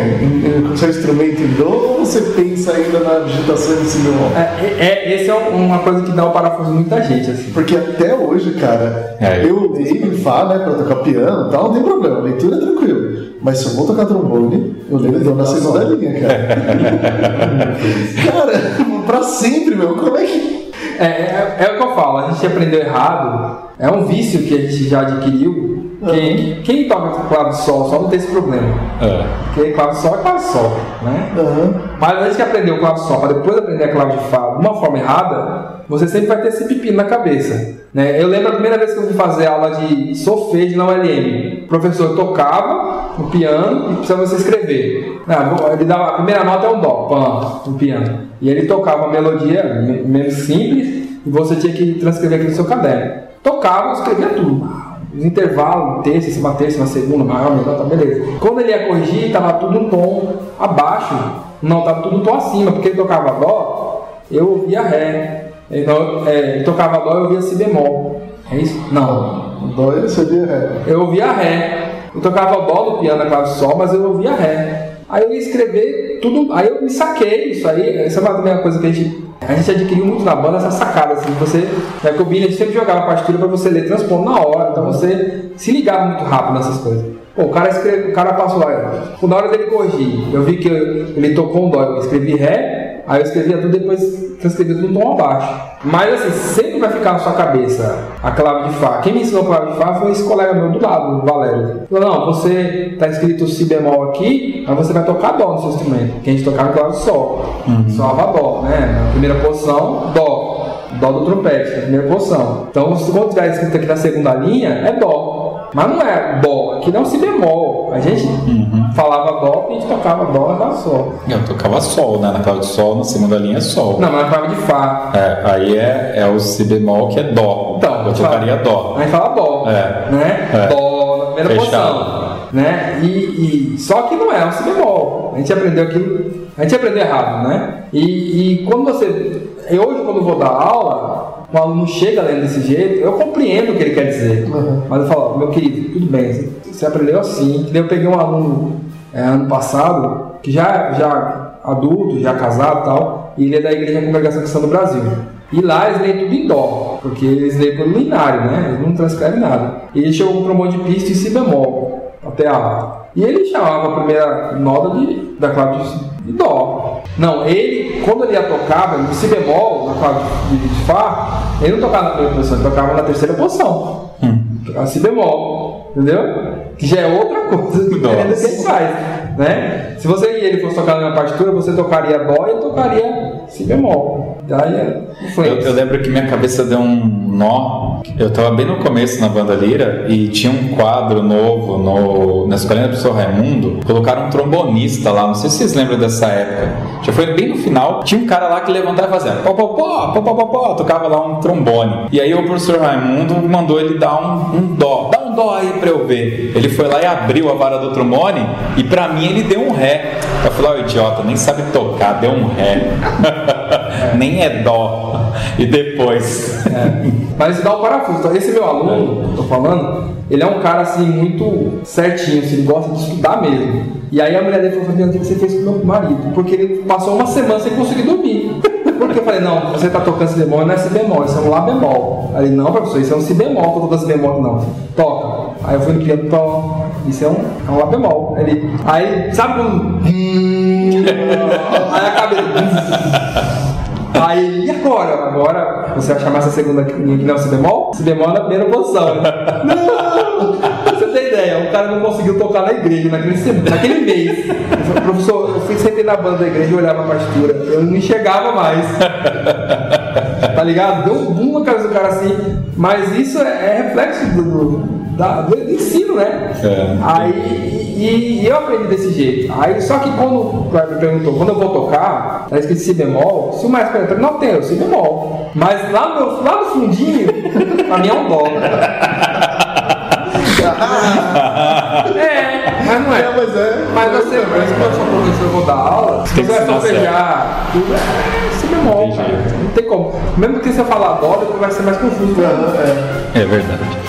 com seu instrumento em dó ou você pensa ainda na digitação em si é, é, Esse é uma coisa que dá o um parafuso muita gente. Assim. Porque até hoje, cara, é. eu leio em Fá, né, pra tocar piano e tal, não tem problema, a leitura é tranquilo. Mas se eu vou tocar trombone, eu lembro de na segunda linha, cara. cara, pra sempre, meu. Como é que. É, é, é, o que eu falo, a gente aprendeu errado, é um vício que a gente já adquiriu. Quem, quem toca clave sol só não tem esse problema. É. Porque clave sol é clave sol, né? Uhum. Mas antes de aprender o clave sol, para depois aprender a clave de fá de uma forma errada, você sempre vai ter esse pepino na cabeça. Né? Eu lembro a primeira vez que eu fui fazer aula de solfejo na ULM. O professor tocava no piano e precisava você escrever. Ah, ele dava, a primeira nota é um dó, pã, no piano. E ele tocava uma melodia menos simples e você tinha que transcrever aqui no seu caderno. Tocava, escrevia tudo. Os intervalos, terça, cima terça, cima segunda, maior, menor, tá beleza. Quando ele ia corrigir, estava tudo um tom abaixo. Não, estava tudo um tom acima, porque ele tocava dó, eu ouvia ré. Então, é, ele tocava dó e eu ouvia si bemol. É isso? Não. Dó e você via ré. Eu ouvia ré. Eu tocava dó no piano, clave sol, mas eu ouvia ré. Aí eu ia escrever tudo, aí eu me saquei isso aí. Essa é uma coisa que a gente, a gente adquiriu muito na banda, essa sacada, assim, você. Né, que o Billy sempre jogava partitura para você ler transpondo na hora, então você se ligava muito rápido nessas coisas. Pô, o cara, escreve, o cara passou lá, na hora dele corrigir, eu vi que eu, ele tocou um dó, eu escrevi ré, aí eu escrevia tudo depois transcrever tudo um tom abaixo. Mas assim, sempre vai ficar na sua cabeça a clave de Fá. Quem me ensinou a clave de Fá foi esse colega meu do lado, o Valério. Falou, não, você tá escrito Si bemol aqui, mas você vai tocar Dó no seu instrumento. Que a gente tocava clave de Sol. Uhum. Solava Dó, né? Na primeira posição, Dó. Dó do trompete, na primeira posição. Então, se quando tiver escrito aqui na segunda linha, é Dó. Mas não é dó, aqui não é si bemol. A gente uhum. falava dó e a gente tocava dó na sol. Eu tocava sol, né? Na clave de sol, na segunda linha é sol. Não, mas na clave de fá. É, aí é, é o si bemol que é dó. Então, eu tocaria fala, dó. Aí fala dó. É. Né? É. Dó na primeira Fechado. posição. Né? E, e, só que não é um si bemol. A gente aprendeu aquilo. A gente aprendeu errado, né? E, e quando você. Eu hoje, quando vou dar aula, o aluno chega lendo desse jeito, eu compreendo o que ele quer dizer. Uhum. Mas eu falo, meu querido, tudo bem, você aprendeu assim. Eu peguei um aluno é, ano passado, que já, já adulto, já casado e tal, e ele é da Igreja Congregação Cristã do Brasil. E lá eles leem tudo em dó, porque eles leem pelo linário, né? Eles não transcrevem nada. E ele chegou com trombone de pista em si bemol, até alta. E ele chamava a primeira nota de, da clave de, de dó. Não, ele, quando ele ia tocar, no si bemol, na clave de, de Fá, ele não tocava na primeira posição, ele tocava na terceira posição. Hum. Tocava si bemol, entendeu? Que já é outra coisa que ele faz. Né? Se você e ele fosse tocar na partitura, você tocaria dó e tocaria si bemol. Daí é eu, eu, lembro que minha cabeça deu um nó. Eu estava bem no começo na banda Lira e tinha um quadro novo no, na escolinha do professor Raimundo. Colocaram um trombonista lá, não sei se vocês lembram dessa época. Já foi bem no final. Tinha um cara lá que levantava e fazia pó, pó, pó, pó, pó, pó, pó, tocava lá um trombone. E aí o professor Raimundo mandou ele dar um, um dó. Dá um dó aí pra eu ver. Ele foi lá e abriu a vara do trombone e pra mim ele deu um ré. Eu falei, ó, oh, idiota, nem sabe tocar, deu um ré. nem é dó. E depois. É. Mas dá o parafuso. Então, esse meu aluno, tô falando, ele é um cara assim muito certinho, assim, ele gosta de estudar mesmo. E aí a mulher dele falou: o que você fez com meu marido? Porque ele passou uma semana sem conseguir dormir. Porque eu falei, não, você tá tocando esse bemol, não é esse bemol, isso é um lá bemol. Aí ele, não, professor, isso é um si bemol, tô tocando esse bemol, não. Toca. Aí eu fui no piano, to... isso é um, é um lá bemol. Ele, aí, sabe quando. aí a cabeça. Aí, e agora? Agora você vai chamar essa segunda linha que não é si bemol? Si bemol na primeira posição. não! Você tem ideia, o cara não conseguiu tocar na igreja naquele, naquele mês. Professor, eu fui sentei na banda da igreja e olhava a partitura. Eu não enxergava mais. Tá ligado? Deu um boom na cabeça do cara assim. Mas isso é, é reflexo do, da, do ensino, né? É. Aí, e, e, eu aprendi desse jeito. Aí, só que quando o Kleber perguntou, quando eu vou tocar, tá escrito si bemol, se o mais pergunta, não tem, eu si bemol. Mas lá no, lá no fundinho, pra mim é um dó. é, mas não é. é mas é. Mas você, mas quando eu sou professor, eu vou dar aula, se você vai solfejar, tudo é si bemol, Não tem como. Mesmo que você falar dó, depois vai ser mais confuso. É, é verdade.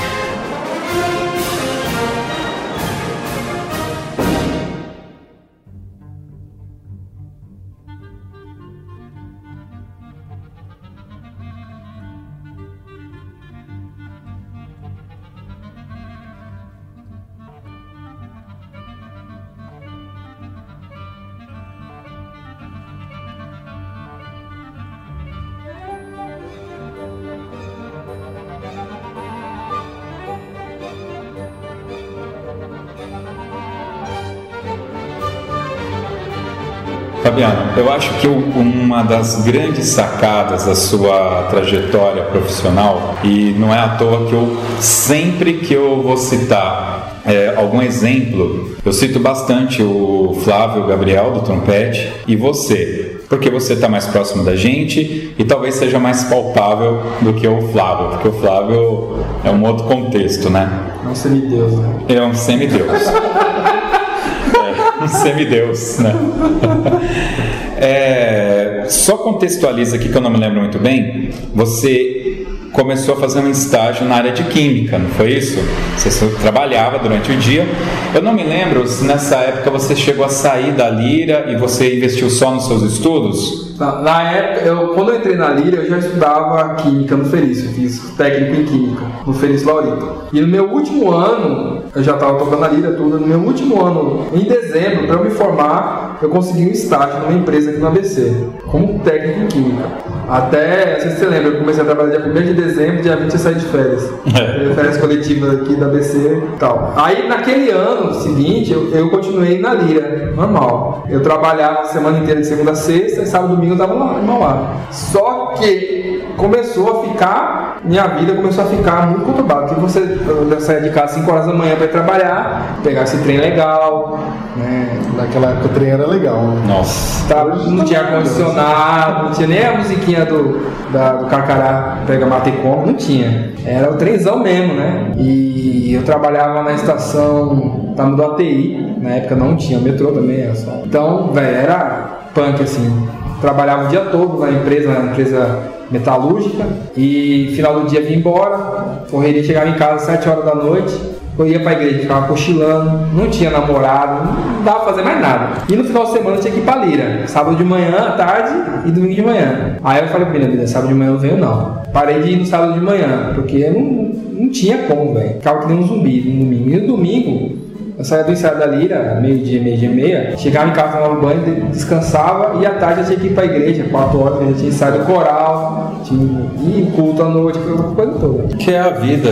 Eu acho que uma das grandes sacadas da sua trajetória profissional, e não é à toa que eu sempre que eu vou citar é, algum exemplo, eu cito bastante o Flávio Gabriel do trompete e você, porque você está mais próximo da gente e talvez seja mais palpável do que o Flávio, porque o Flávio é um outro contexto, né? É um semideus, né? É um semideus. um semideus, né? É, só contextualiza aqui que eu não me lembro muito bem. Você começou a fazer um estágio na área de química, não foi isso? Você trabalhava durante o dia. Eu não me lembro se nessa época você chegou a sair da Lira e você investiu só nos seus estudos? Na, na época, eu, quando eu entrei na Lira, eu já estudava química no Felício, fiz técnico em química no Felício Laurito. E no meu último ano, eu já estava tocando a Lira tudo, no meu último ano, em dezembro, para eu me formar, eu consegui um estágio numa empresa aqui no ABC, como técnico em química. Até, não sei se você lembra, eu comecei a trabalhar dia 1 de dezembro, dia 20 eu saí de férias. É. Férias coletivas aqui da ABC e tal. Aí naquele ano seguinte, eu, eu continuei na Lira, normal. Eu trabalhava a semana inteira de segunda a sexta, e sábado domingo eu tava lá em Mauá. Só que começou a ficar, minha vida começou a ficar muito conturbada. Porque você eu saía de casa 5 horas da manhã para ir trabalhar, pegar esse trem legal, né? Naquela época o trem era legal, né? Nossa. Tá, não tinha ar-condicionado, não tinha nem a musiquinha do, da, do Carcará Pega Mate Com, não tinha. Era o trenzão mesmo, né? E eu trabalhava na estação tava do ATI, na época não tinha, metrô também era só. Então, velho, era punk assim. Trabalhava o dia todo na empresa, na empresa metalúrgica e final do dia vim embora, correria chegava em casa às 7 horas da noite, eu ia pra igreja, ficava cochilando, não tinha namorado, não dava pra fazer mais nada. E no final de semana eu tinha que ir pra Lira, sábado de manhã, tarde e domingo de manhã. Aí eu falei pra minha vida, sábado de manhã eu venho não. Parei de ir no sábado de manhã, porque não, não tinha como, velho. Ficava que nem um zumbi no domingo. E no domingo, eu saía do ensaio da Lira, meio-dia, meio-dia e meia, chegava em casa, tomava banho, descansava e à tarde eu tinha que ir para a igreja, quatro horas, a gente tinha ensaio do coral, tinha ir culto à noite, coisa toda. Que é a vida.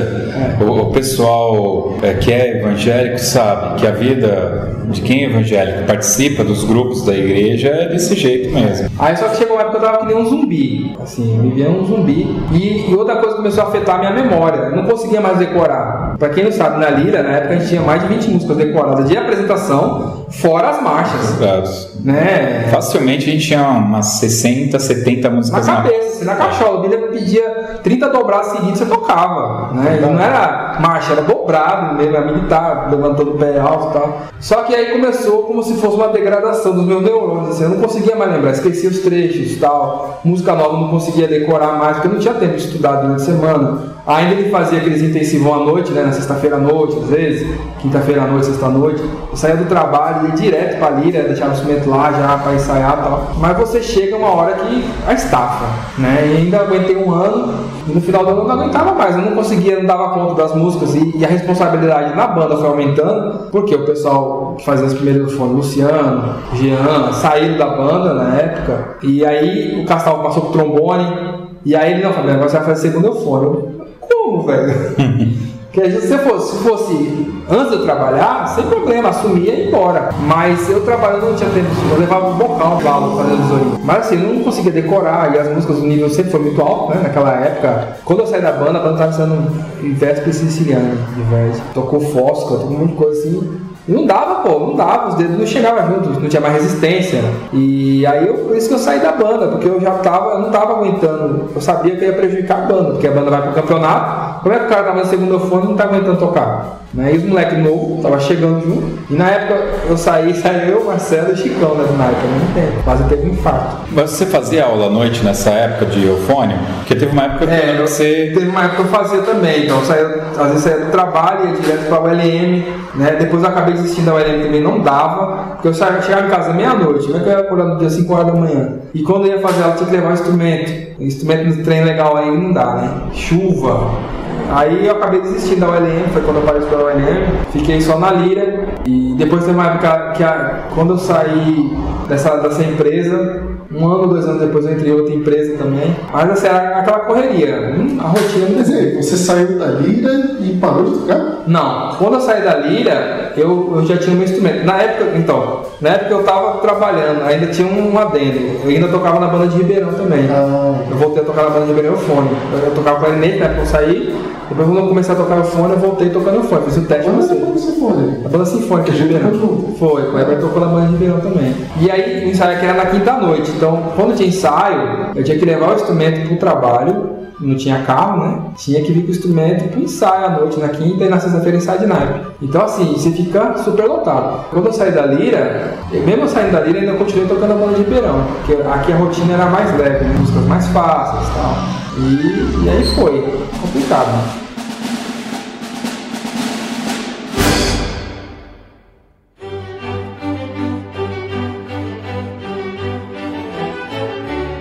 É. O, o, pessoal é, que é evangélico sabe que a vida de quem é evangélico participa dos grupos da igreja é desse jeito mesmo. Aí só que chegou uma época que eu tava que nem um zumbi, assim, vivia um zumbi. E, e outra coisa começou a afetar a minha memória, eu não conseguia mais decorar. Para quem não sabe, na Lira, na época a gente tinha mais de 20 músicas decoradas de apresentação, fora as marchas. Claro. Né? Facilmente a gente tinha umas 60, 70 músicas na cabeça, na, na cachola. O Bíblia pedia 30 dobrados seguidos, você tocava. Né? Não era marcha, era dobrado mesmo, a militar, levantando o pé alto e tal. Só que aí começou como se fosse uma degradação dos meus neurônios. Assim, eu não conseguia mais lembrar, esquecia os trechos e tal. Música nova não conseguia decorar mais, porque eu não tinha tempo de estudar durante a semana. Ainda ele fazia aqueles intensivos à noite, né? Na sexta-feira à noite, às vezes, quinta-feira à noite, sexta-noite. Eu saía do trabalho, ia direto para ali, né? deixava o instrumento lá já para ensaiar e tal. Mas você chega uma hora que a estafa, né? E ainda aguentei um ano, e no final do ano eu não aguentava mais. Eu não conseguia, não dava conta das músicas e, e a responsabilidade na banda foi aumentando, porque o pessoal que fazia as primeiras foram Luciano, Jean, saíram da banda na época. E aí o Castal passou pro trombone. E aí ele, não, Fabiano, agora você vai fazer segundo fone como, velho? Porque se fosse, se fosse antes de eu trabalhar, sem problema, assumia e ia embora. Mas eu trabalhando não tinha tempo, eu levava um bocal fazendo visoria. Mas assim, eu não conseguia decorar e as músicas do nível sempre foi muito alto, né? Naquela época. Quando eu saí da banda, a banda estava sendo Véspera Siciliana, de vez. Tocou Fosca, tocou um monte de coisa assim. Não dava, pô, não dava, os dedos não chegavam juntos, não tinha mais resistência. E aí eu, por isso que eu saí da banda, porque eu já tava, eu não tava aguentando, eu sabia que ia prejudicar a banda, porque a banda vai pro campeonato, como é que o cara tava no segundo fone e não tá aguentando tocar? Né? E os moleques novos, tava chegando junto. E na época eu saí, saí eu, Marcelo e Chicão né, ao mesmo tempo. Quase teve um infarto. Mas você fazia aula à noite nessa época de eufônio? Porque teve uma época que é, você. Teve uma época que eu fazia também, então eu saía, às vezes saía do trabalho, ia direto pra ULM, né? Depois eu acabei desistindo da ULM também, não dava, porque eu saía, chegava em casa meia-noite, como é que eu ia acordar no dia 5 horas da manhã? E quando eu ia fazer aula, tinha que levar um instrumento. O instrumento no trem legal aí não dá, né? Chuva, Aí eu acabei desistindo da ULM, foi quando eu parei pela ULM, fiquei só na Lira. E depois teve uma época que a, quando eu saí dessa, dessa empresa, um ano, dois anos depois eu entrei em outra empresa também. Mas assim, era aquela correria, hum, a rotina. Quer dizer, você saiu da Lira e parou de tocar? Não, quando eu saí da Lira, eu, eu já tinha meu instrumento. Na época, então, na época eu estava trabalhando, ainda tinha um adendo. Eu ainda tocava na banda de Ribeirão também. Ah. Eu voltei a tocar na banda de Ribeirão fone. Eu, eu tocava clarinete, na época eu saí. Depois quando eu comecei a tocar o fone, eu voltei tocando o fone. Fiz o teste. Mas você banda sinfônica? A banda sinfônica de Ribeirão. Foi, o tocou na banda de Ribeirão também. E aí o ensaio aqui era na quinta noite. Então, quando tinha ensaio, eu tinha que levar o instrumento para o trabalho. Não tinha carro, né? Tinha que vir com o instrumento para o ensaio à noite, na quinta e na sexta-feira ensaio de naipe. Então, assim, você fica super lotado. Quando eu saí da Lira, mesmo saindo da Lira, ainda continuei tocando a banda de Ribeirão. Porque aqui a rotina era mais leve, né? músicas mais fáceis e tal. E, e aí foi. Complicado.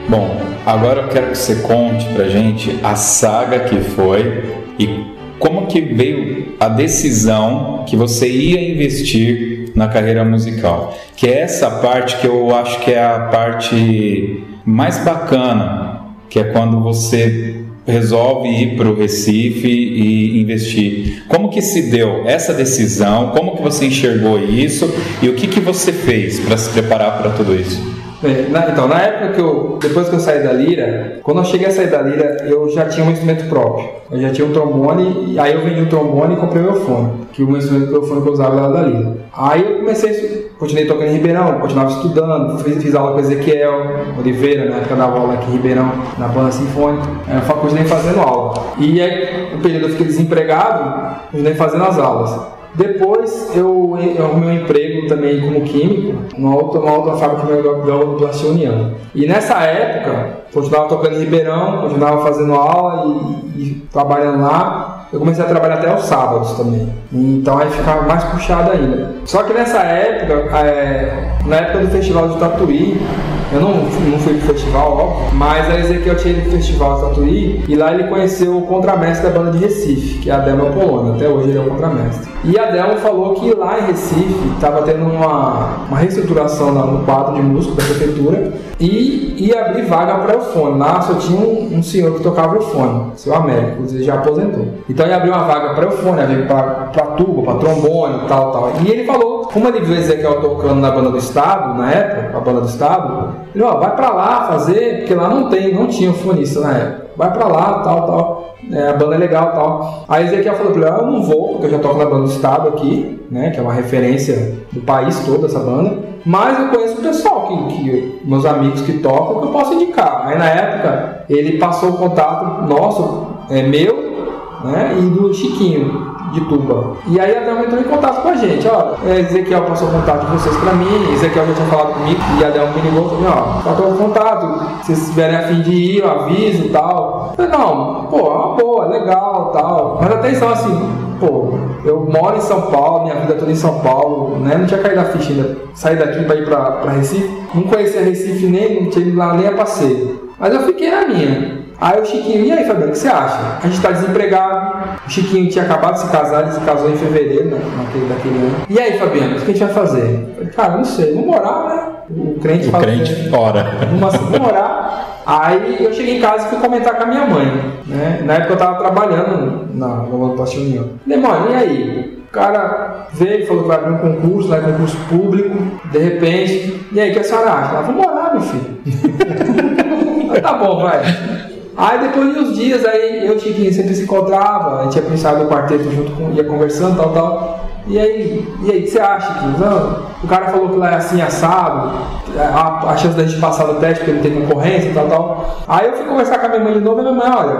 Bom, agora eu quero que você conte pra gente a saga que foi e como que veio a decisão que você ia investir na carreira musical. Que é essa parte que eu acho que é a parte mais bacana, que é quando você resolve ir para o Recife e investir. Como que se deu essa decisão? Como que você enxergou isso? E o que, que você fez para se preparar para tudo isso? Bem, na, então, na época que eu, depois que eu saí da lira, quando eu cheguei a sair da lira, eu já tinha um instrumento próprio. Eu já tinha um trombone, e aí eu vendi o trombone e comprei o meu fone, que o meu instrumento meu fone que eu usava era da lira. Aí eu comecei, continuei tocando em Ribeirão, continuava estudando, fiz, fiz aula com Ezequiel Oliveira, na época da aula aqui em Ribeirão, na banda sinfônica. Eu continuei fazendo aula. E aí, no período eu fiquei desempregado, continuei fazendo as aulas. Depois eu, arrumei um emprego também como químico numa outra, numa outra fábrica do Plastia União. E nessa época, continuava tocando em Ribeirão, continuava fazendo aula e, e trabalhando lá. Eu comecei a trabalhar até os sábados também. Então aí ficava mais puxado ainda. Só que nessa época, é, na época do festival de Tatuí, eu não, não fui pro festival, mas a Ezequiel tinha ido pro festival de Tatuí e lá ele conheceu o contramestre da banda de Recife, que é a Delma Polônia. Até hoje ele é o contramestre. E a Delma falou que lá em Recife estava tendo uma, uma reestruturação no quadro de música da prefeitura e ia abrir vaga para o fone. Lá só tinha um, um, senhor que tocava o fone, seu Américo, inclusive já aposentou. Então ia abrir uma vaga para o fone, para tuba, para trombone e tal, tal. E ele falou, como ele viu Ezequiel tocando na banda do Estado, na época, a banda do Estado, ele, ó, vai para lá fazer, porque lá não tem, não tinha fonista na época. Vai para lá, tal, tal. É, a banda é legal, tal. Aí Ezequiel falou para ele, ah, eu não vou, porque eu já toco na banda do Estado aqui, né, que é uma referência do país todo essa banda. Mas eu conheço o pessoal que, que meus amigos que tocam que eu posso indicar. Aí na época ele passou o contato nosso, é meu, né, e do Chiquinho de Tuba. E aí a Delma entrou em contato com a gente, ó, é, Ezequiel passou contato de vocês pra mim, Ezequiel já tinha falado comigo, e a Delma me ligou falou, ó, passou o contato, se vocês estiverem a fim de ir, eu aviso e tal. Eu falei, não, pô, é uma boa, legal tal. Mas atenção assim, pô, eu moro em São Paulo, minha vida toda em São Paulo, né? Não tinha caído a ficha ainda. Daqui para ir para Recife. Não conhecia Recife nem, não tinha ido lá nem a passeio. Mas eu fiquei na minha. Aí o Chiquinho, e aí Fabiano, o que você acha? A gente tá desempregado. O Chiquinho tinha acabado de se casar, ele se casou em fevereiro, né? Naquele, daquele ano. E aí, Fabiano, o que a gente vai fazer? Falei, cara, não sei, vamos orar, né? O crente o fala. crente assim, ora. Vamos, vamos orar. Aí eu cheguei em casa e fui comentar com a minha mãe. Né? Na época eu tava trabalhando na Pastor União. Falei, mãe, e aí? O cara veio, falou que vai abrir um concurso, vai concurso público, de repente. E aí, o que a senhora acha? Ela, vamos orar, meu filho. tá bom, vai. Aí depois de uns dias, aí eu e Chiquinho sempre se encontrava, a gente ia pensar no quarteto junto, com, ia conversando, tal, tal. E aí, e aí, o que você acha, que não, o cara falou que lá é assim assado, a, a chance da gente passar no teste porque não tem concorrência tal, tal. Aí eu fui conversar com a minha mãe de novo e minha mãe, olha,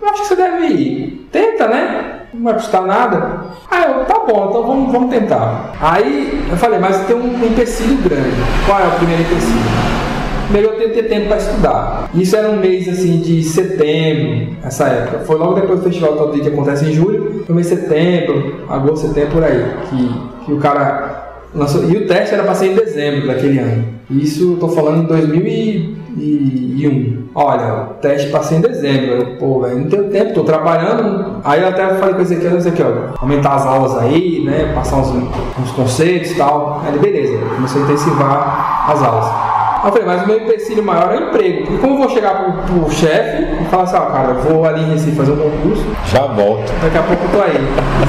eu acho que você deve ir. Tenta, né? Não vai custar nada. Aí eu, tá bom, então vamos, vamos tentar. Aí eu falei, mas tem um empecilho grande. Qual é o primeiro empecilho? Melhor ter, ter tempo para estudar. Isso era um mês assim de setembro, essa época. Foi logo depois do festival todo que acontece em julho, foi mês de setembro, agosto, setembro por aí, que, que o cara lançou. E o teste era para ser em dezembro daquele ano. Isso eu tô falando em 2001. Olha, o teste passei em dezembro. Eu, pô, velho, não tenho tempo, tô trabalhando. Aí eu até falei com esse aqui, esse aqui, ó, aumentar as aulas aí, né? Passar uns, uns conceitos e tal. Aí beleza, comecei a intensivar as aulas. Eu falei, mas o meu empecilho maior é o emprego. Porque como eu vou chegar pro, pro chefe e falar assim, ó, cara, eu vou ali em Recife fazer um concurso. Já volto. Daqui a pouco eu tô aí.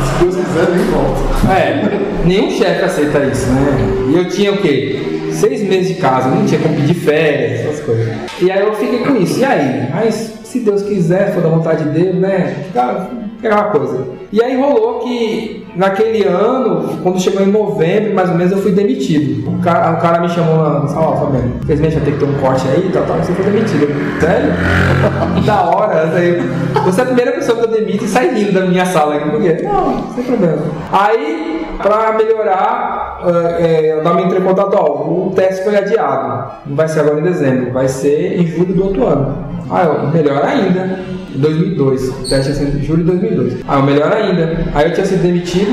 Se Deus quiser, nem volto. É, nenhum chefe aceita isso, né? E eu tinha o quê? Seis meses de casa, não tinha como pedir férias, essas coisas. E aí eu fiquei com isso. E aí? Mas se Deus quiser, for da vontade dele, né? Cara, aquela coisa. E aí rolou que naquele ano, quando chegou em novembro, mais ou menos, eu fui demitido. O cara, o cara me chamou na ó, Fabiano, infelizmente vai ter que ter um corte aí, tal, tal, você foi demitido. Sério? da hora, aí, você é a primeira pessoa que eu demito e sai rindo da minha sala por quê? Não, sem problema. Aí, pra melhorar, é, eu me entrei em contato, ó, o teste foi adiado. Não vai ser agora em dezembro, vai ser em julho do outro ano. Ah, eu, melhor ainda. 2002, teste assim, julho de 2002. Ah, melhor ainda. Aí eu tinha sido demitido,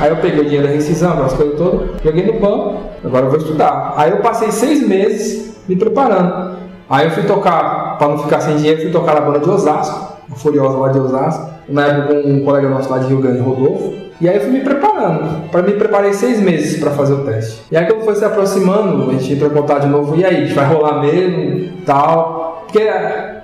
aí eu peguei o dinheiro da rescisão, aquelas coisas todas, joguei no banco, agora eu vou estudar. Aí eu passei seis meses me preparando. Aí eu fui tocar, para não ficar sem dinheiro, fui tocar na banda de Osasco, a Furiosa lá de Osasco, na época com um colega nosso lá de Rio Grande, Rodolfo. E aí eu fui me preparando. Para me preparei seis meses para fazer o teste. E aí quando foi se aproximando, a gente entrou em contato de novo, e aí, vai rolar mesmo, tal. Porque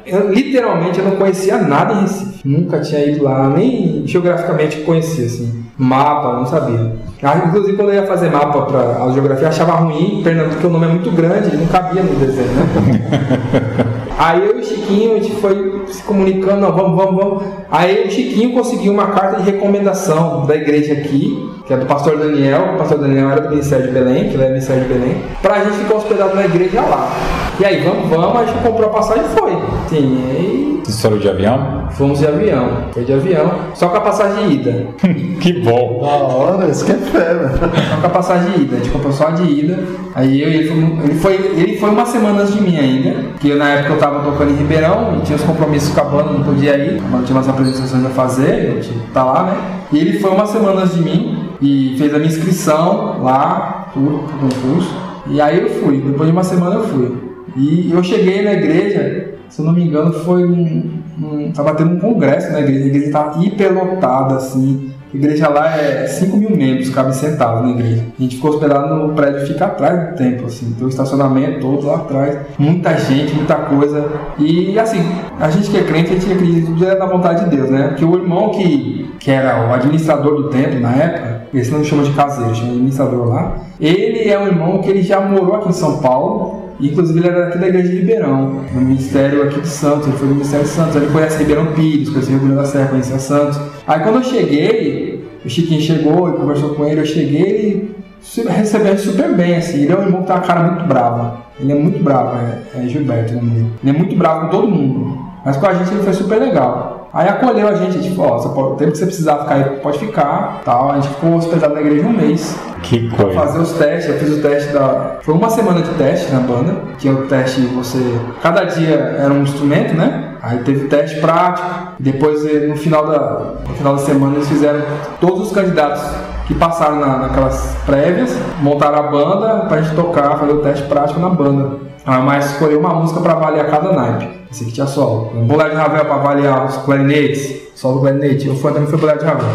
eu, literalmente eu não conhecia nada em Recife. Nunca tinha ido lá, nem geograficamente conhecia, assim. Mapa, não sabia. Ah, inclusive, quando eu ia fazer mapa para a geografia, achava ruim, Pernambuco, porque o nome é muito grande não cabia no desenho, né? Aí eu e o Chiquinho, a gente foi se comunicando, não, vamos, vamos, vamos. Aí o Chiquinho conseguiu uma carta de recomendação da igreja aqui, que é do pastor Daniel, o pastor Daniel era do Ministério de Belém, que ele é do Ministério de Belém, pra gente ficar hospedado na igreja lá. E aí, vamos, vamos, a gente comprou a passagem e foi. Sim, aí... Vocês foram de avião? Fomos de avião, foi de avião, só com a passagem de ida. que bom! Da hora, isso que é fé, né? Só com a passagem de ida, a gente comprou só a de ida. Aí eu, ele, foi, ele, foi, ele foi uma semana antes de mim ainda, que eu, na época eu tava tocando em Ribeirão, e tinha os compromissos com a banda, não podia ir, tinha umas apresentações a fazer, eu tinha que estar lá, né? E ele foi uma semana antes de mim, e fez a minha inscrição lá, tudo, pro concurso. E aí eu fui, depois de uma semana eu fui. E eu cheguei na igreja, se eu não me engano, foi um. um tava tendo um congresso na igreja, a igreja estava hiperlotada, assim. A igreja lá é 5 mil membros, cabe sentado na igreja. A gente ficou hospedado no prédio fica atrás do templo, assim. Tem o estacionamento todo lá atrás. Muita gente, muita coisa. E assim, a gente que é crente, a gente acredita que tudo é da vontade de Deus, né? Porque o irmão que, que era o administrador do templo na época, esse não chama de caseiro, chama de administrador lá. Ele é um irmão que ele já morou aqui em São Paulo Inclusive ele era aqui da igreja de Ribeirão, no ministério aqui de Santos, ele foi do ministério de Santos, ele conhece Ribeirão Pires, conhece Grande da Serra, conhecia Santos. Aí quando eu cheguei, o Chiquinho chegou e conversou com ele, eu cheguei e recebeu super bem, assim, ele é um irmão que tem uma cara muito brava, ele é muito bravo, é, é Gilberto o nome dele. Ele é muito bravo com todo mundo, mas com a gente ele foi super legal. Aí acolheu a gente, tipo, ó, o tempo que você precisar ficar aí, pode ficar, tal. A gente ficou hospedado na igreja um mês. Que coisa. Fazer os testes, eu fiz o teste da... Foi uma semana de teste na banda, que é o teste você... Cada dia era um instrumento, né? Aí teve teste prático, depois eh, no final da, no final da semana eles fizeram todos os candidatos que passaram na, naquelas prévias, montaram a banda pra gente tocar, fazer o teste prático na banda. Aí mais escolheu uma música para avaliar cada naipe. Esse aqui tinha solo. Um bolero de Ravel para avaliar os clarinetes, solo clarinete. O fone também foi bolero de Ravel.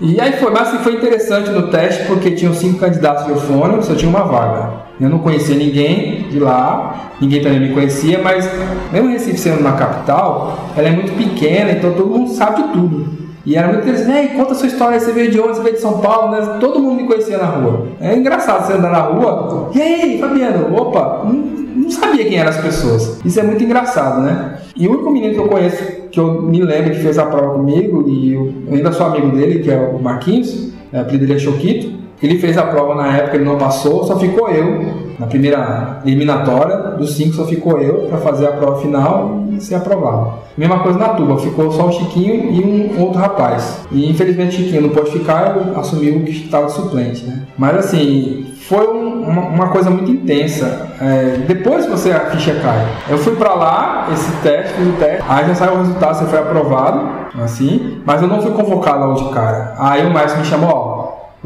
E aí foi, mas assim, foi interessante no teste porque tinham cinco candidatos de eufônio, só tinha uma vaga. Eu não conhecia ninguém de lá, ninguém também me conhecia, mas mesmo Recife sendo uma capital, ela é muito pequena, então todo mundo sabe de tudo. E era muito interessante, Ei, conta a sua história, você veio de onde, você veio de São Paulo, né? todo mundo me conhecia na rua. É engraçado você andar na rua, e aí, Fabiano, opa, não, não sabia quem eram as pessoas. Isso é muito engraçado, né? E o único menino que eu conheço, que eu me lembro que fez a prova comigo, e eu ainda sou amigo dele, que é o Marquinhos, é, apelido dele é Choquito, ele fez a prova na época, ele não passou, só ficou eu. Na primeira eliminatória, dos cinco só ficou eu para fazer a prova final ser aprovado. Mesma coisa na tuba, ficou só o Chiquinho e um outro rapaz. E infelizmente o Chiquinho não pôde ficar, eu assumi o que estava suplente, né? Mas assim, foi um, uma, uma, coisa muito intensa. É, depois você a ficha cai, eu fui para lá, esse teste, fiz o teste, aí já saiu o resultado, você foi aprovado, assim, mas eu não fui convocado logo de cara. Aí o Márcio me chamou, ó,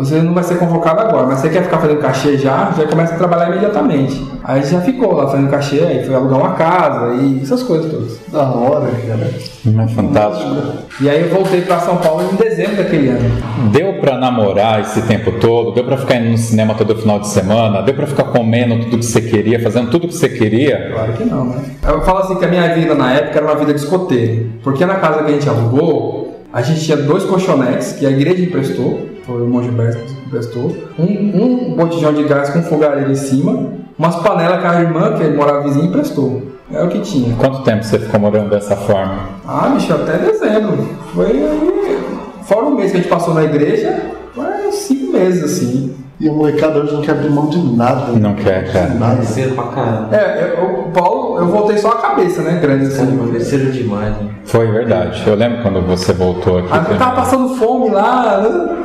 você não vai ser convocado agora, mas você quer ficar fazendo cachê já, já começa a trabalhar imediatamente. Aí já ficou lá fazendo cachê, aí foi alugar uma casa e essas coisas todas. Da hora, cara. É fantástico. E aí eu voltei para São Paulo em dezembro daquele ano. Deu para namorar esse tempo todo? Deu para ficar indo no cinema todo final de semana? Deu para ficar comendo tudo que você queria, fazendo tudo que você queria? Claro que não, né? Eu falo assim que a minha vida na época era uma vida de escoteiro. Porque na casa que a gente alugou, a gente tinha dois colchonetes que a igreja emprestou foi o que emprestou, um, um botijão de gás com fogareira em cima, umas panelas que a irmã, que morava vizinha, emprestou. É o que tinha. Quanto tempo você ficou morando dessa forma? Ah, bicho, até dezembro. Foi aí. Fora o mês que a gente passou na igreja, foi cinco meses assim. E a molecada hoje não quer abrir mão de nada. Não quer, cara. Nada. Cedo pra caramba. É, eu, o Paulo, eu voltei só a cabeça, né? Grande assim. Cresceram demais, né? Foi verdade. Eu lembro quando você voltou aqui. Ah, eu tava passando fome lá, né?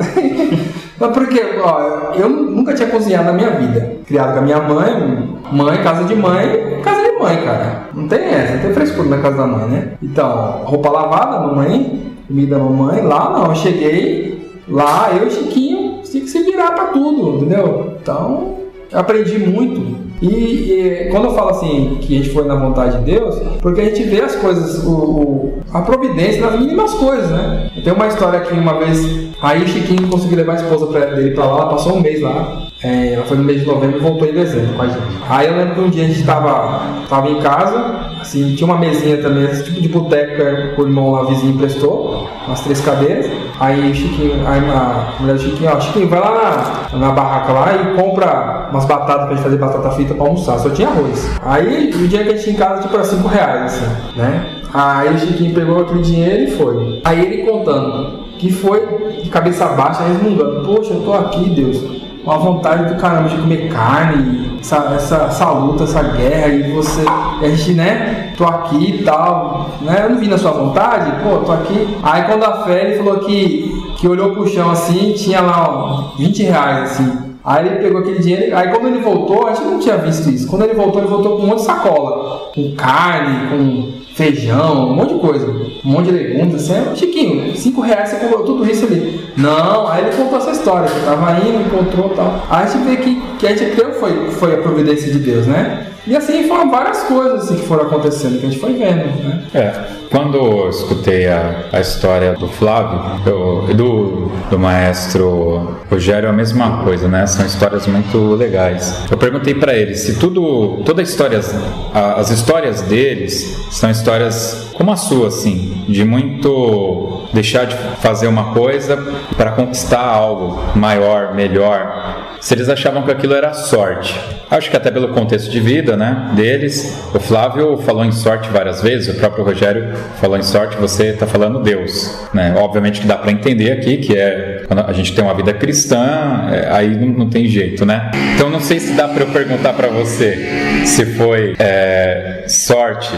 Mas porque, ó, eu nunca tinha cozinhado na minha vida. Criado com a minha mãe, mãe, casa de mãe, casa de mãe, cara. Não tem essa, não tem frescura na casa da mãe, né? Então, roupa lavada, mamãe, comida mamãe, lá não, eu cheguei lá, eu e Chiquinho, tinha que se virar pra tudo, entendeu? Então, aprendi muito. E, e, quando eu falo assim que a gente foi na vontade de Deus, porque a gente vê as coisas, o, o, a providência nas mínimas coisas, né? Tem uma história que uma vez aí o Chiquinho conseguiu levar a esposa pra, dele pra lá, ela passou um mês lá. É, ela foi no mês de novembro e voltou em dezembro com a gente. Aí eu lembro que um dia a gente tava, tava em casa, assim, tinha uma mesinha também, esse tipo de boteco que o irmão lá vizinho emprestou, umas três cadeiras. Aí o Chiquinho, aí a mulher do Chiquinho, ó, Chiquinho, vai lá na, na barraca lá e compra umas batatas pra gente fazer batata frita pra almoçar, só tinha arroz. Aí o dia que a gente tinha em casa, tipo, era 5 reais, assim, né? Aí o Chiquinho pegou aquele dinheiro e foi. Aí ele contando que foi de cabeça baixa, resmungando, poxa, eu tô aqui, Deus uma vontade do caramba de comer carne, essa, essa, essa luta, essa guerra, e você, e a gente, né, tô aqui e tal, né, eu não vi na sua vontade, pô, tô aqui. Aí quando a fé ele falou que, que olhou pro chão assim, tinha lá ó, 20 reais, assim. Aí ele pegou aquele dinheiro, aí quando ele voltou, a gente não tinha visto isso. Quando ele voltou, ele voltou com um monte de sacola, com carne, com feijão, um monte de coisa, um monte de legumes, assim, é, Chiquinho, cinco reais você comprou tudo isso ali. Não, aí ele contou essa história, que tava indo, encontrou tal. Aí a gente vê que, que a gente creu foi, foi a providência de Deus, né? E assim foram várias coisas assim, que foram acontecendo, que a gente foi vendo, né? É, quando eu escutei a, a história do Flávio, eu, do, do maestro Rogério, a mesma coisa, né? São histórias muito legais. Eu perguntei para ele se tudo, toda histórias, as histórias deles são histórias como a sua, assim, de muito deixar de fazer uma coisa para conquistar algo maior, melhor. Se eles achavam que aquilo era sorte. Acho que até pelo contexto de vida, né, deles. O Flávio falou em sorte várias vezes, o próprio Rogério falou em sorte, você está falando Deus, né? Obviamente que dá para entender aqui que é quando a gente tem uma vida cristã, é, aí não, não, tem jeito, né? Então não sei se dá para eu perguntar para você se foi é, sorte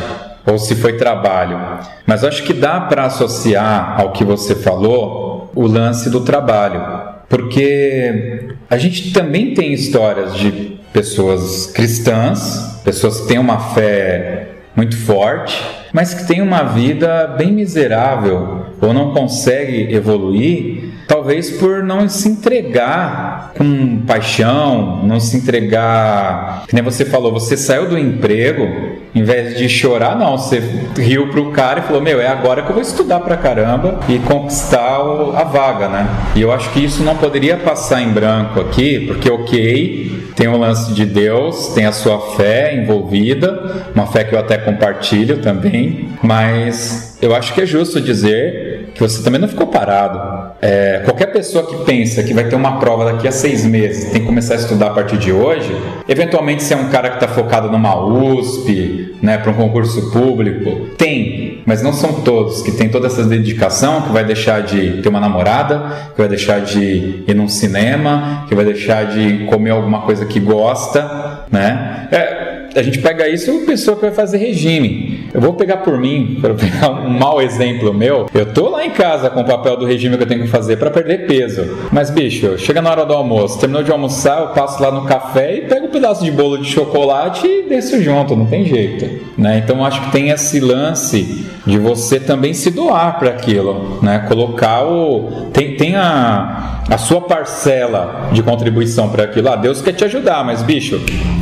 ou se foi trabalho. Mas acho que dá para associar ao que você falou o lance do trabalho, porque a gente também tem histórias de pessoas cristãs, pessoas que têm uma fé muito forte, mas que têm uma vida bem miserável ou não consegue evoluir, talvez por não se entregar com paixão, não se entregar. Que nem você falou, você saiu do emprego, em vez de chorar, não, você riu pro cara e falou: Meu, é agora que eu vou estudar pra caramba e conquistar a vaga, né? E eu acho que isso não poderia passar em branco aqui, porque, ok, tem o lance de Deus, tem a sua fé envolvida, uma fé que eu até compartilho também, mas eu acho que é justo dizer que você também não ficou parado. É, qualquer pessoa que pensa que vai ter uma prova daqui a seis meses, tem que começar a estudar a partir de hoje, eventualmente se é um cara que está focado numa USP, né, para um concurso público, tem, mas não são todos que tem toda essa dedicação, que vai deixar de ter uma namorada, que vai deixar de ir num cinema, que vai deixar de comer alguma coisa que gosta, né? É, a gente pega isso e pessoa que vai fazer regime. Eu vou pegar por mim, para pegar um mau exemplo meu. Eu tô lá em casa com o papel do regime que eu tenho que fazer para perder peso. Mas, bicho, chega na hora do almoço, terminou de almoçar, eu passo lá no café e pego um pedaço de bolo de chocolate e desço junto, não tem jeito. Né? Então, acho que tem esse lance de você também se doar para aquilo, né? Colocar o tem, tem a, a sua parcela de contribuição para aquilo. Ah, Deus quer te ajudar, mas bicho,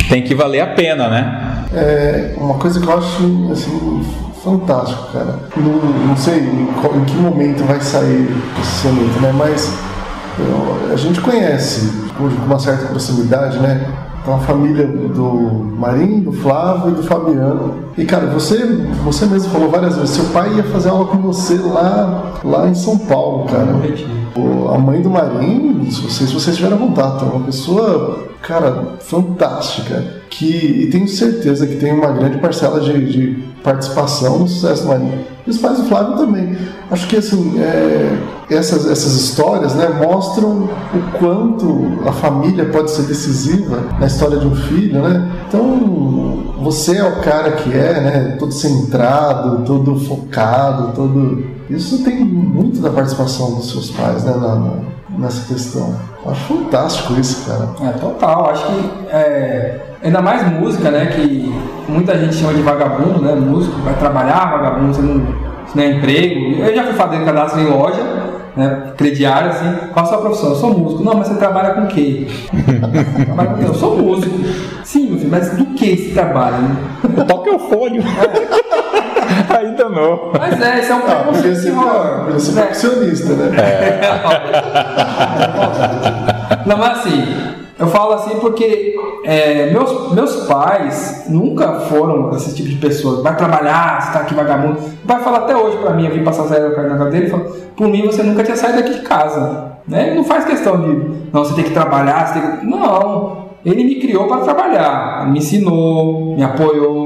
tem que valer a pena, né? É uma coisa que eu acho assim fantástico, cara. Não, não sei em, qual, em, que momento vai sair esse soneto, né? Mas eu, a gente conhece com uma certa proximidade, né? Então a família do Marinho, do Flávio e do Fabiano. E cara, você, você mesmo falou várias vezes, seu pai ia fazer aula com você lá, lá em São Paulo, cara. A mãe do Marinho, não sei se vocês tiveram contato, é uma pessoa, cara, fantástica. Que, e tenho certeza que tem uma grande parcela de, de participação no sucesso do Marinho. E os pais do Flávio também. Acho que assim, é, essas, essas histórias né, mostram o quanto a família pode ser decisiva na história de um filho. Né? Então, você é o cara que é, né, todo centrado, todo focado, todo. Isso tem muito da participação dos seus pais né, na, nessa questão. Acho fantástico isso, cara. É, total. Acho que é, ainda mais música, né? Que muita gente chama de vagabundo, né? Músico, vai trabalhar, vagabundo, você não, você não é emprego. Eu já fui fazer cadastro em loja, né? Crediário, assim. Qual a sua profissão? Eu sou músico. Não, mas você trabalha com o quê? trabalha com o quê? Eu sou músico. Sim, meu filho, mas do que você trabalha? Né? Toca o fone. Ainda não. Mas é, esse é um Ah, preconceito ser, que rola. podia ser né? profissionista, né? Não, mas assim, eu falo assim porque é, meus, meus pais nunca foram esse tipo de pessoa. Vai trabalhar, você tá aqui vagabundo. Vai falar até hoje pra mim, eu vim passar a sair na casa dele e falou: por mim você nunca tinha saído daqui de casa. Né? Ele não faz questão de, não, você tem que trabalhar, você tem que. Não. Ele me criou para trabalhar, me ensinou, me apoiou,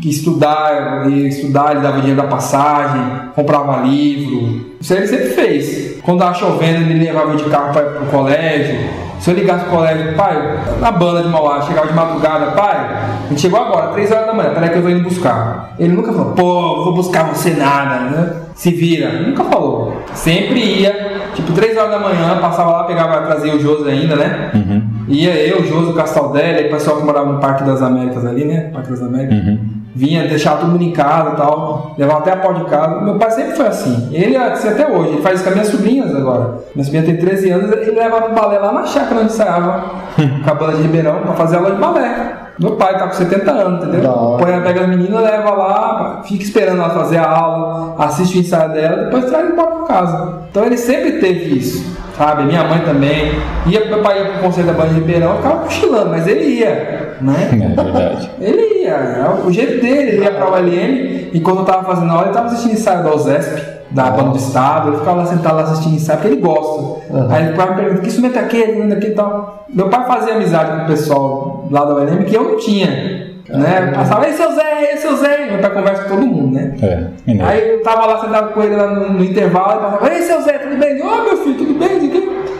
que estudar, ia estudar, ele dava dinheiro da passagem, comprava livro. Isso ele sempre fez. Quando tava chovendo, ele levava de carro para o colégio. Se eu ligasse pro colégio, pai, na banda de Mauá, chegava de madrugada, pai, a gente chegou agora, 3 horas da manhã, peraí que eu tô indo buscar. Ele nunca falou, pô, vou buscar você nada, né? Se vira. Nunca falou. Sempre ia, tipo, 3 horas da manhã, passava lá, pegava, trazia o Josi ainda, né? Ia eu, o Josi, o Castaldelli, aí o pessoal que morava no Parque das Américas ali, né? Parque das Américas. Vinha deixar mundo em casa e tal, levava até a porta de casa. Meu pai sempre foi assim. Ele é assim até hoje, ele faz isso com as minhas sobrinhas agora. Minha sobrinha tem 13 anos, ele leva no balé lá na chácara onde ensaiava, com a banda de Ribeirão, pra fazer aula de balé. Meu pai tá com 70 anos, entendeu? Põe, pega as meninas, leva lá, fica esperando ela fazer a aula, assiste o ensaio dela, depois traz embora pra casa. Então ele sempre teve isso, sabe? Minha mãe também. Ia, meu pai ia pro conselho da banda de Ribeirão, ficava cochilando, mas ele ia, né? É verdade. Ele ia, é o jeito dele, ele ia pra ULM e quando eu tava fazendo aula, ele tava assistindo ensaio da OSESP, da banda do estado, ele ficava lá sentado lá assistindo ensaio, porque ele gosta. Aí ele ficava me perguntando, que instrumento é aquele, que é aquele e tal. Meu pai fazia amizade com o pessoal lá da ULM que eu não tinha. Né? Passava, ei seu Zé, ei seu Zé, meu pai conversa com todo mundo, né? É. Aí eu tava lá sentado com ele lá no, no intervalo e passava, ei seu Zé, tudo bem? Ô meu filho, tudo bem?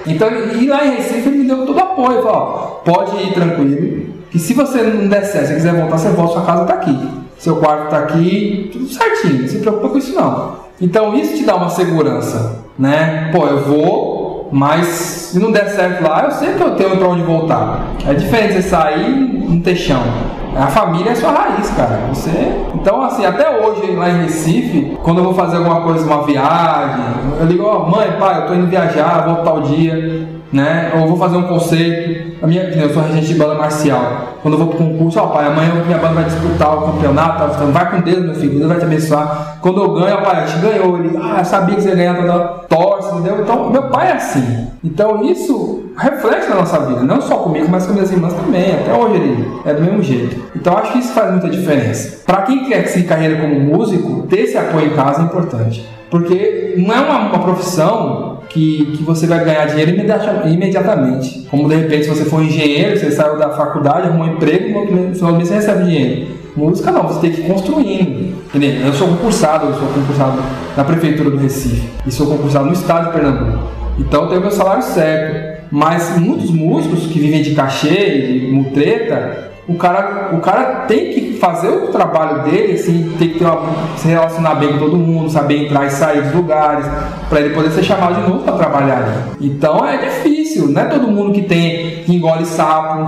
Então, e lá em Recife ele me deu todo apoio, falou, ó, pode ir tranquilo, que se você não der certo, se quiser voltar, você volta, sua casa tá aqui. Seu quarto tá aqui, tudo certinho, não se preocupa com isso não. Então isso te dá uma segurança, né? Pô, eu vou, mas se não der certo lá, eu sei que eu tenho pra onde voltar. É diferente você sair ter chão. A família é sua raiz, cara. Você. Então, assim, até hoje lá em Recife, quando eu vou fazer alguma coisa, uma viagem, eu ligo, ó, mãe, pai, eu tô indo viajar, vou tal dia, né? Ou vou fazer um conceito. A minha, nem eu sou regente de banda marcial. Quando eu vou pro concurso, ó, pai, amanhã minha banda vai disputar o campeonato, tá? Vai com Deus, meu filho, Deus vai te abençoar. Quando eu ganho, ó, pai, a gente ganhou. Ele, ah, eu sabia que você ia ganhar, toda torce, entendeu? Então, meu pai é assim. Então, isso reflete na nossa vida, não só comigo, mas com minhas irmãs também. Até hoje ele é do mesmo jeito. Então, acho que isso faz muita diferença. Para quem quer seguir carreira como músico, ter esse apoio em casa é importante. Porque não é uma, uma profissão que, que você vai ganhar dinheiro imediata- imediatamente. Como de repente, se você for engenheiro, você saiu da faculdade, arrumou um emprego, no final do mês você recebe dinheiro. Música não, você tem que ir construindo. Eu sou concursado, eu sou concursado na Prefeitura do Recife e sou concursado no Estado de Pernambuco. Então eu tenho meu salário certo. Mas muitos músicos que vivem de cachê, de mutreta, o cara, o cara tem que fazer o trabalho dele, assim, tem que uma, se relacionar bem com todo mundo, saber entrar e sair dos lugares, para ele poder ser chamado de novo para trabalhar. ali. Então é difícil, não é todo mundo que tem que engole sapo,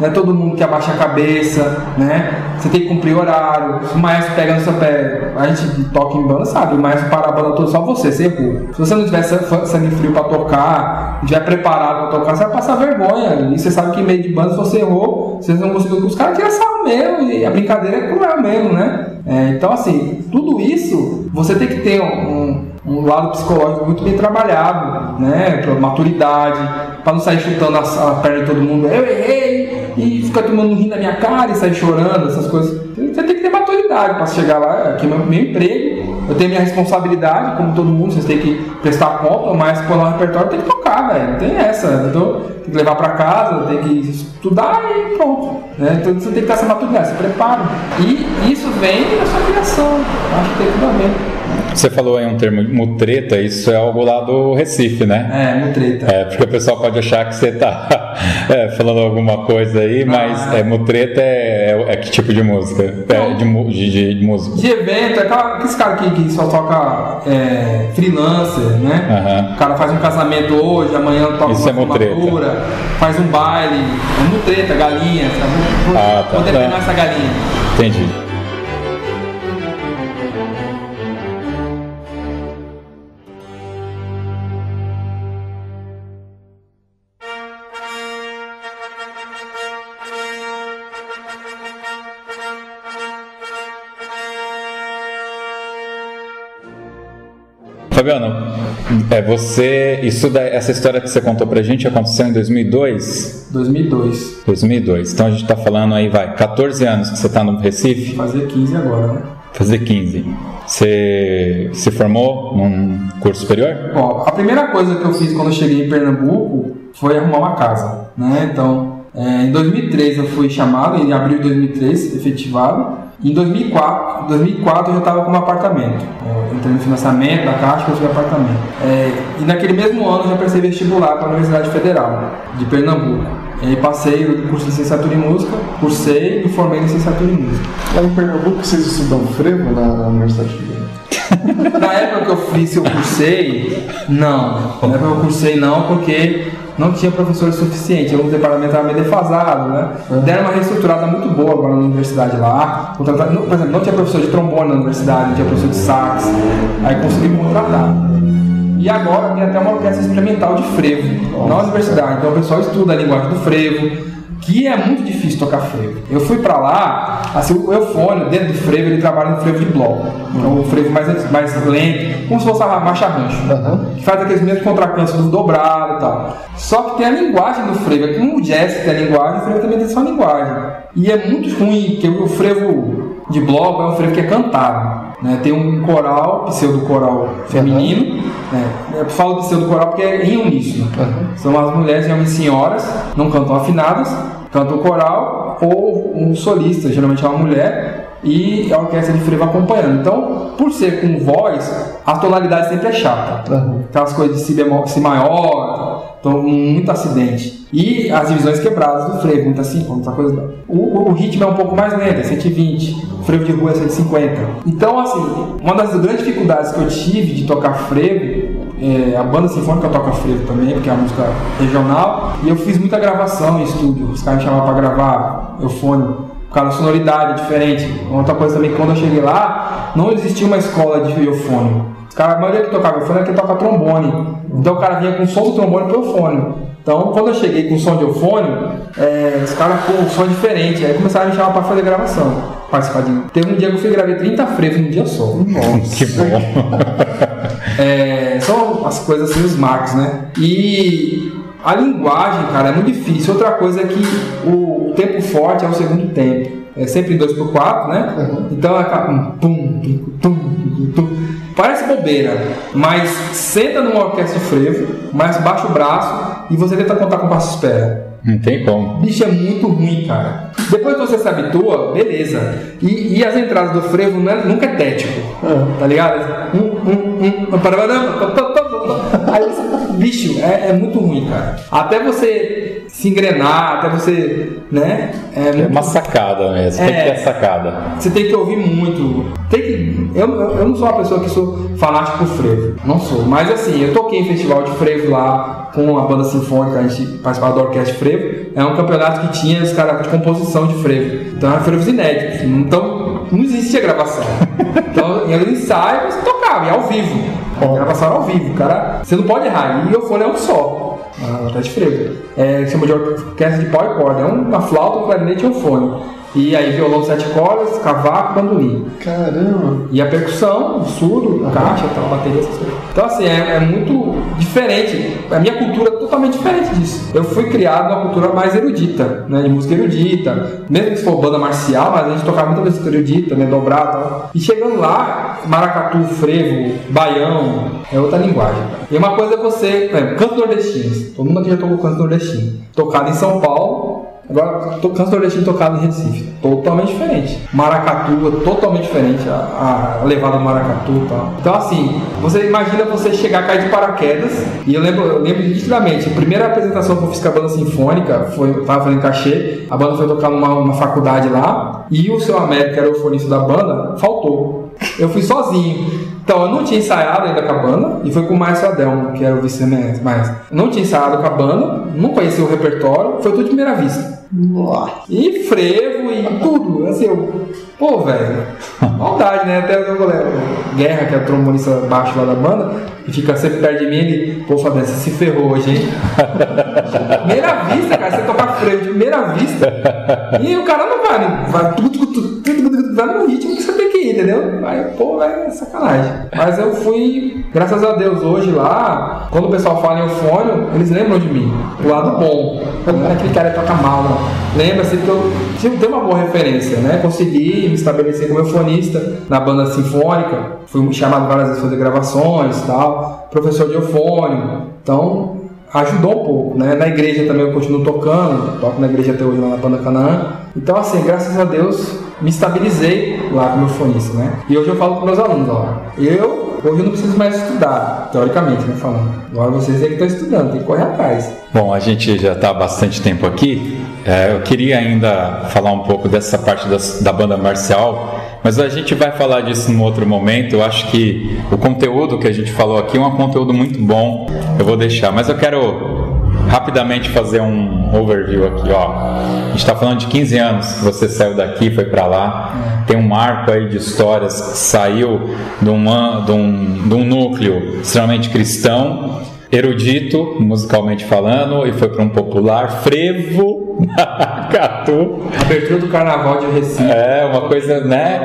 não é todo mundo que abaixa a cabeça, né? Você tem que cumprir horário. O maestro pega no seu pé, a gente toca em banda, sabe? O maestro para a banda toda só você, você errou. Se você não tiver sa- sangue frio para tocar, não estiver preparado para tocar, você vai passar vergonha. E você sabe que em meio de banda, se você errou, vocês não conseguiram, os caras tiram sarro mesmo, e a brincadeira é cruel mesmo, né? É, então, assim, tudo isso, você tem que ter um, um lado psicológico muito bem trabalhado, né? Maturidade, para não sair chutando a, a perna de todo mundo, eu errei, e fica todo mundo rindo da minha cara e sair chorando, essas coisas. Você tem que ter maturidade para chegar lá, aqui é meu, meu emprego, eu tenho minha responsabilidade, como todo mundo, vocês têm que prestar conta, mas quando lá no repertório tem que tocar, velho, não tem essa, então tem que levar para casa, tem que estudar e pronto. Né? Então você tem que ter essa maturidade, se prepara. E isso vem da sua criação, acho que tem tudo a ver. Você falou aí um termo mutreta, isso é algo lá do Recife, né? É, mutreta. É, porque o pessoal pode achar que você tá é, falando alguma coisa aí, mas Ah. é, mutreta é, é, é que tipo de música? É, de, de, de, música. De evento, é aquela- aqueles caras que, que só toca é, freelancer, né? Aham. O cara faz um casamento hoje, amanhã toca Isso uma é formatura, faz um baile, é mutreta, galinha, sabe? Vou, Ah, tá. vou Tá. essa galinha. Entendi. Fabiano, é você, isso da, essa história que você contou pra gente aconteceu em 2002? 2002. 2002. Então a gente tá falando aí, vai, 14 anos que você tá no Recife, Fazer 15 agora, né? fazer 15. Você se formou num curso superior? Ó, a primeira coisa que eu fiz quando eu cheguei em Pernambuco foi arrumar uma casa, né? Então, é, em 2003 eu fui chamado, em abril de 2003, efetivado. Em 2004, 2004 eu já estava com um apartamento. É, entrei no financiamento da Caixa, consegui apartamento. É, e naquele mesmo ano eu já prestei vestibular para a Universidade Federal de Pernambuco. E aí passei o curso de licenciatura em música, cursei e formei licenciatura em música. Lá em Pernambuco vocês estudam frevo na, na Universidade Federal? Na época que eu fiz, eu cursei, não. Na época que eu cursei, não, porque não tinha professores suficientes. O departamento estava meio defasado, né? Deram uma reestruturada muito boa agora na universidade lá. Contrataram- Por exemplo, não tinha professor de trombone na universidade, não tinha professor de sax. Aí consegui contratar. E agora tem até uma orquestra experimental de frevo na universidade. Então o pessoal estuda a linguagem do frevo, que é muito difícil tocar frevo. Eu fui pra lá, assim, o eufônio dentro do frevo, ele trabalha no frevo de bloco. Então o frevo mais, mais lento, como se fosse a marcha rancho. Que faz aqueles mesmos contracantos do dobrado e tal. Só que tem a linguagem do frevo. É como o jazz tem a linguagem, o frevo também tem sua linguagem. E é muito ruim, porque o frevo de bloco é um frevo que é cantado. Né? Tem um coral, pseudo-coral feminino. Né? Eu falo pseudo-coral porque é em uníssono. São as mulheres, geralmente senhoras, não cantam afinadas, cantam coral ou um solista, geralmente é uma mulher, e a orquestra de frevo acompanhando. Então, por ser com voz, a tonalidade sempre é chata. Uhum. Aquelas coisas de si, bemol, si maior, então muito acidente. E as divisões quebradas do frevo, muita assim, muita coisa. O, o- ritmo é um pouco mais lento, é 120. O frevo de rua é 150. Então, assim, uma das grandes dificuldades que eu tive de tocar frevo, é, a banda sinfônica toca frevo também, porque é uma música regional, e eu fiz muita gravação em estúdio. Os caras me chamavam para gravar eufônio por causa da sonoridade diferente. Outra coisa também, quando eu cheguei lá, não existia uma escola de eufônio. Os caras, a maioria que tocava eufônio é que toca trombone. Então o cara vinha com som do trombone pro eufônio. Então quando eu cheguei com som de eufônio, é, os caras, pô, o som é diferente. Aí começaram a me chamar pra fazer gravação. Participar de... Teve um dia que eu fui gravei 30 frevos num dia só. Que bom. É, são as coisas assim, os marcos, né? E a linguagem, cara, é muito difícil. Outra coisa é que o tempo forte é o segundo tempo. É sempre em 2x4, né? Então é aquela um pum, tum, tum, tum, tum. Parece bobeira, mas senta numa orquestra de frevo, mas baixa o braço e você tenta contar com o passo espera. Não tem como. Bicho, é muito ruim, cara. Depois que você se habitua, beleza. E, e as entradas do frevo é- nunca é tético. Tá ligado? Um, um, um. Aí, você- bicho, é, é muito ruim, cara. Até você se engrenar, até você, né? É É muito uma sacada mesmo. Tem que É. ter a sacada. você tem que ouvir muito. Tem que. Eu, eu eu não sou uma pessoa que sou fanático por frevo. Não sou. Mas assim, eu toquei em festival de frevo lá com a banda sinfônica, a gente participava da orquestra de frevo. É um campeonato que tinha os caras de composição de frevo. Então eram frevos inéditos. Então não existia gravação. Então no ensaio tocava, e ao vivo. A gravação ao vivo, cara. Você não pode errar. E o fone é um só. Na orquestra de frevo. É, chama de orquestra de pau e corda. É uma flauta, um clarinete e um fone. E aí violão sete cordas, cavaco, bandolim. Caramba! E a percussão, o surdo, caixa, tal, bateria, essas coisas. Então, assim, é, é muito diferente. A minha cultura é totalmente diferente disso. Eu fui criado numa cultura mais erudita, né? De música erudita. Mesmo que se for banda marcial, mas a gente tocava muita música erudita, né? Dobrar e tal. E chegando lá, maracatu, frevo, baião, é outra linguagem. E uma coisa é você, por exemplo, canto nordestino. Todo mundo aqui já tocou canto nordestino. Tocado em São Paulo, Agora, to- canto nordestino tocado em Recife, totalmente diferente. Maracatu é totalmente diferente, a, a levada do maracatu e tal. Então, assim, você imagina você chegar, cair de paraquedas, e eu lembro, eu lembro nitidamente, a primeira apresentação que eu fiz com a banda sinfônica, foi, eu tava fazendo cachê, a banda foi tocar numa, numa faculdade lá, e o seu Américo, que era o fonista da banda, faltou. Eu fui sozinho. Então, eu não tinha ensaiado ainda com a banda, e foi com o Márcio Adelmo, que era o vice-mestre, mas não tinha ensaiado com a banda, não conhecia o repertório, foi tudo de primeira vista. E frevo e tudo. Assim, eu. Pô, velho. Maldade, né? Até o goleiro Guerra, que é o trombonista baixo lá da banda, e fica sempre perto de mim, ele. Pô, Fabiano, você se ferrou hoje, hein? primeira vista, cara. Você tocar frevo de primeira vista. E o cara não vai, né? vai tudo, tudo, tudo, tudo, tudo, vai no ritmo que você tem que ir, entendeu? Aí, pô, velho, é sacanagem. Mas eu fui, graças a Deus, hoje lá, quando o pessoal fala em eufônio, eles lembram de mim. O lado bom. Não é aquele cara que toca mal, não. Lembra-se que eu tive- tenho uma boa referência, né? Consegui me estabelecer como eufonista na banda sinfônica. Fui chamado várias vezes fazer gravações tal. Professor de eufônio. Então, ajudou um pouco, né? Na igreja também eu continuo tocando, toco na igreja até hoje lá na banda Canaã. Então, assim, graças a Deus, me estabilizei lá como eufonista, né? E hoje eu falo para meus alunos, ó, eu hoje eu não preciso mais estudar, teoricamente, né, falando. Agora vocês é que estão estudando, tem que correr atrás. Bom, a gente já está bastante tempo aqui. É, eu queria ainda falar um pouco dessa parte das- da banda marcial, mas a gente vai falar disso num outro momento. Eu acho que o conteúdo que a gente falou aqui é um conteúdo muito bom. Eu vou deixar, mas eu quero rapidamente fazer um overview aqui, ó. A gente está falando de 15 anos que você saiu daqui, foi para lá. Tem um marco aí de histórias que saiu de um, an- de um, de um núcleo extremamente cristão erudito, musicalmente falando, e foi para um popular frevo, maracatu. Abertura do carnaval de Recife. É, uma coisa, né?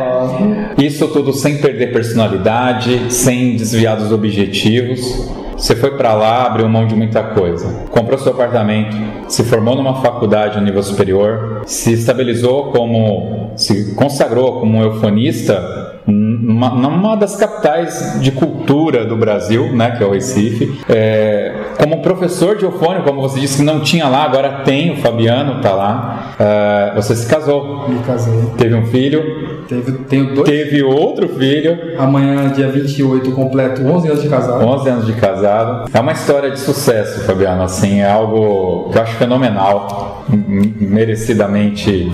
Isso tudo sem perder personalidade, sem desviar dos objetivos. Você foi para lá, abriu mão de muita coisa. Comprou seu apartamento, se formou numa faculdade no nível superior, se estabilizou como. se consagrou como um eufonista numa, numa das capitais de cultura do Brasil, né, que é o Recife. É, como professor de eufônio, como você disse que não tinha lá, agora tem, o Fabiano tá lá. É, você se casou, Me casei. teve um filho, Teve, tenho dois. teve outro filho, Amanhã, dia 28, eu completo 11 anos de casado. 11 anos de casado. É uma história de sucesso, Fabiano, assim, é algo que eu acho fenomenal, merecidamente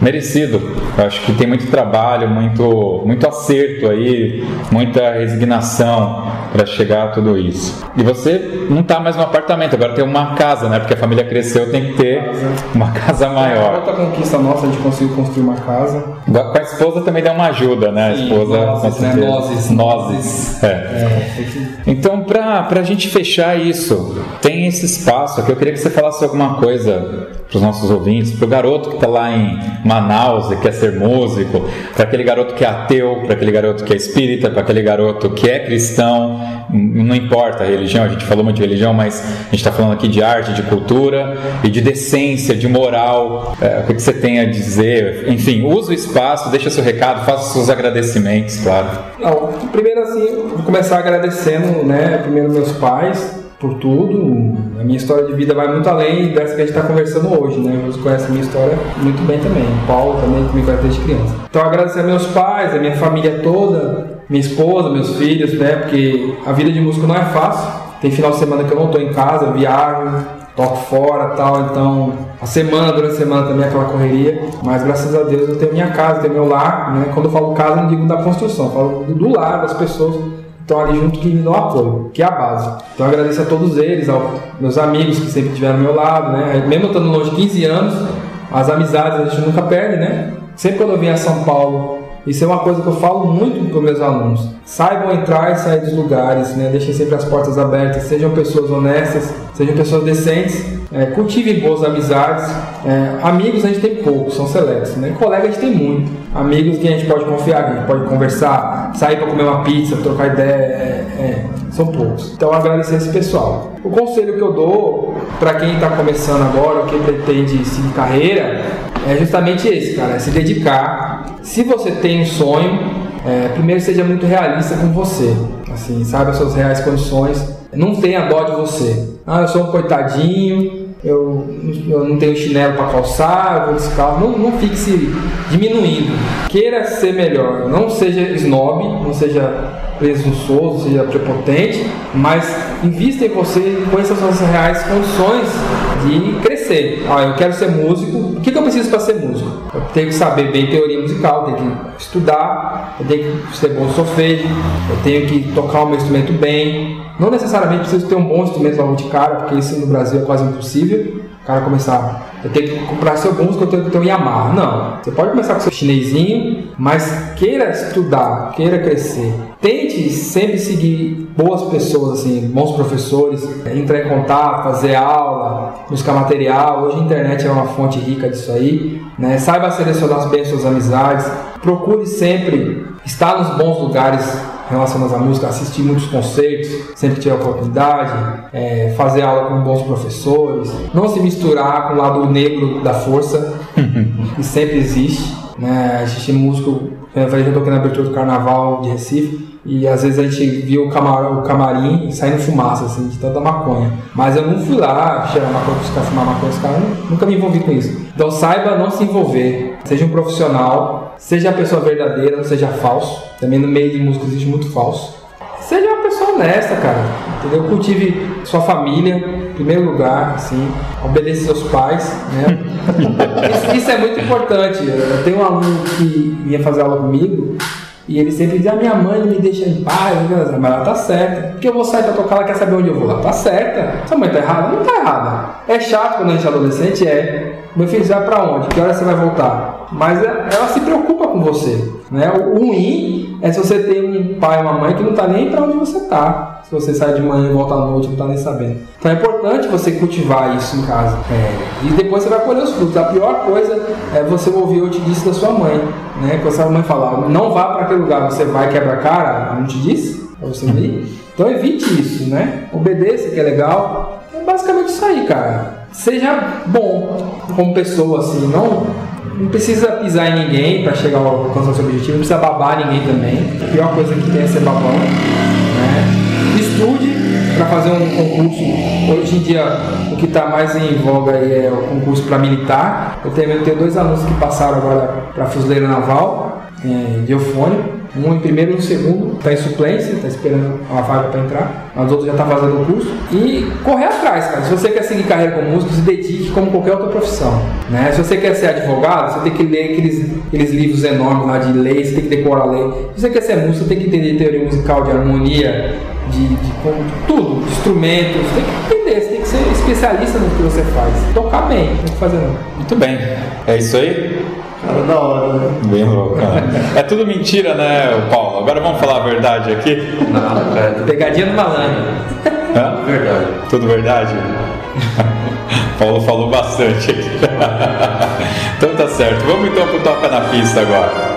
merecido. Eu acho que tem muito trabalho, muito, muito acerto aí, muita resignação para chegar a tudo isso. E você não está mais no apartamento, agora tem uma casa, né? Porque a família cresceu, tem que ter uma casa maior. Outra conquista nossa, a gente conseguiu construir uma casa. Com a esposa também dá uma ajuda, né? A esposa. nozes, né? Nozes. Nozes. É. É, que- Então, para a gente fechar isso, tem esse espaço aqui. Eu queria que você falasse alguma coisa para os nossos ouvintes, para o garoto que está lá em Manaus e quer ser músico, para aquele garoto que é ateu, para aquele garoto que é espírita, para aquele garoto que é cristão, não importa a religião, a gente falou muito de religião, mas a gente está falando aqui de arte, de cultura e de decência, de moral. É, o que você tem a dizer? Enfim, usa o espaço, deixa seu recado, faça seus agradecimentos, claro. Não, primeiro assim, vou começar agradecendo, né, primeiro meus pais por tudo. A minha história de vida vai muito além dessa que a gente está conversando hoje, né? Você conhece a minha história muito bem também. O Paulo também, que me conhece desde criança. Então, agradecer a meus pais, a minha família toda, minha esposa, meus filhos, né? Porque a vida de músico não é fácil. Tem final de semana que eu não estou em casa, viajo, toco fora tal, então a semana, durante a semana também é aquela correria, mas graças a Deus eu tenho minha casa, tenho meu lar, né? Quando eu falo casa, eu não digo da construção, eu falo do, lar, das pessoas estão ali junto que me dão apoio, que é a base. Então agradeço a todos eles, aos meus amigos que sempre estiveram ao meu lado, né? Mesmo eu estando longe de 15 anos, as amizades a gente nunca perde, né? Sempre quando eu venho a São Paulo, isso é uma coisa que eu falo muito para meus alunos. Saibam entrar e sair dos lugares, né? deixem sempre as portas abertas, sejam pessoas honestas, sejam pessoas decentes, é, cultivem boas amizades. É, amigos a gente tem poucos, são seletos, né? colega a gente tem muito. Amigos que a gente pode confiar, que a gente pode conversar, sair para comer uma pizza, trocar ideia, é, é, são poucos. Então agradecer esse pessoal. O conselho que eu dou para quem está começando agora, quem pretende seguir carreira, é justamente esse, cara, é se dedicar. Se você tem um sonho, é, primeiro seja muito realista com você, assim, sabe as suas reais condições. Não tenha dó de você. Ah, eu sou um coitadinho, eu, eu não tenho chinelo para calçar, eu vou descalço. Não, não fique se diminuindo. Queira ser melhor. Não seja snob, não seja presunçoso, seja prepotente, mas invista em você, conheça as suas reais condições de crescer. Ah, eu quero ser músico, o que, que eu preciso para ser músico? Eu tenho que saber bem teoria musical, tenho que estudar, eu tenho que ser bom solfejo, eu tenho que tocar o meu instrumento bem. Não necessariamente preciso ter um bom instrumento logo de cara, porque isso no Brasil é quase impossível. O cara começar, eu tenho que comprar seu músico, eu tenho que ter um Yamaha. Não. Você pode começar com seu chinesinho, mas queira estudar, queira crescer. Tente sempre seguir boas pessoas, assim, bons professores, entrar em contato, fazer aula, buscar material. Hoje a internet é uma fonte rica disso aí. Né? Saiba selecionar bem suas amizades. Procure sempre estar nos bons lugares relacionados à música, assistir muitos concertos, sempre que tiver oportunidade, é, fazer aula com bons professores, não se misturar com o lado negro da força, que sempre existe. Né? Gente músico, eu falei eu toquei na abertura do carnaval de Recife, e às vezes a gente viu o, camar, o camarim saindo fumaça, assim, de tanta maconha. Mas eu não fui lá cheirar maconha para fumar maconha, os caras nunca me envolvi com isso. Então saiba não se envolver, seja um profissional, seja a pessoa verdadeira, não seja falso. Também no meio de música existe muito falso. Seja uma pessoa honesta, cara. Entendeu? Cultive sua família, em primeiro lugar, assim. Obedeça seus pais, né? isso, isso é muito importante. Eu tenho um aluno que vinha fazer aula comigo e ele sempre diz, a minha mãe não me deixa em paz, mas ela tá certa. Porque eu vou sair pra tocar, ela quer saber onde eu vou. Ela tá certa. Sua mãe tá errada? Não tá errada. É chato quando a gente é adolescente? É. Meu filho, vai pra onde? Que hora você vai voltar? Mas é, ela se preocupa com você. Né? O ruim é se você tem um pai ou uma mãe que não tá nem pra onde você tá. Se você sai de manhã e volta à noite, não tá nem sabendo. Então é importante você cultivar isso em casa. É. E depois você vai colher os frutos. A pior coisa é você ouvir o te disse da sua mãe. Né? Quando sua mãe falar, não vá para aquele lugar, você vai quebra a cara, não te disse? Pra você ir. Então evite isso, né? Obedeça, que é legal. É basicamente isso aí, cara. Seja bom como pessoa, assim, não não precisa pisar em ninguém para chegar ao alcançar seu objetivo, não precisa babar ninguém também. A pior coisa que tem é ser babão. Né? Estude para fazer um concurso. Hoje em dia, o que está mais em voga é o concurso para militar. Eu tenho, eu tenho dois alunos que passaram agora para fuzileiro naval, é, de eufônio. Um em primeiro e um segundo, está em suplência, está esperando uma vaga para entrar. Mas outro já está fazendo o curso. E correr atrás, cara. Se você quer seguir carreira como músico, se dedique como qualquer outra profissão. Né? Se você quer ser advogado, você tem que ler aqueles, aqueles livros enormes lá de lei, você tem que decorar a lei. Se você quer ser músico, você tem que entender teoria musical, de harmonia, de, de, de tudo, de instrumentos. Tem que entender, você tem que ser especialista no que você faz. Tocar bem, não tem que fazer não. Muito bem. É isso aí? Cara, da hora, né? Bem louco, cara. É tudo mentira, né, Paulo? Agora vamos falar a verdade aqui? Nada, cara. Pegadinha do malandro. Hã? Verdade. Tudo verdade? Paulo falou bastante aqui. então tá certo. Vamos então pro Toca na Pista agora.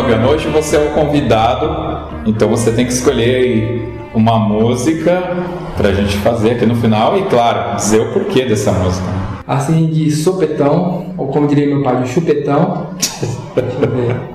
Fabiano, hoje você é o convidado, então você tem que escolher uma música pra gente fazer aqui no final e, claro, dizer o porquê dessa música. Assim de sopetão, ou como diria meu pai, de chupetão.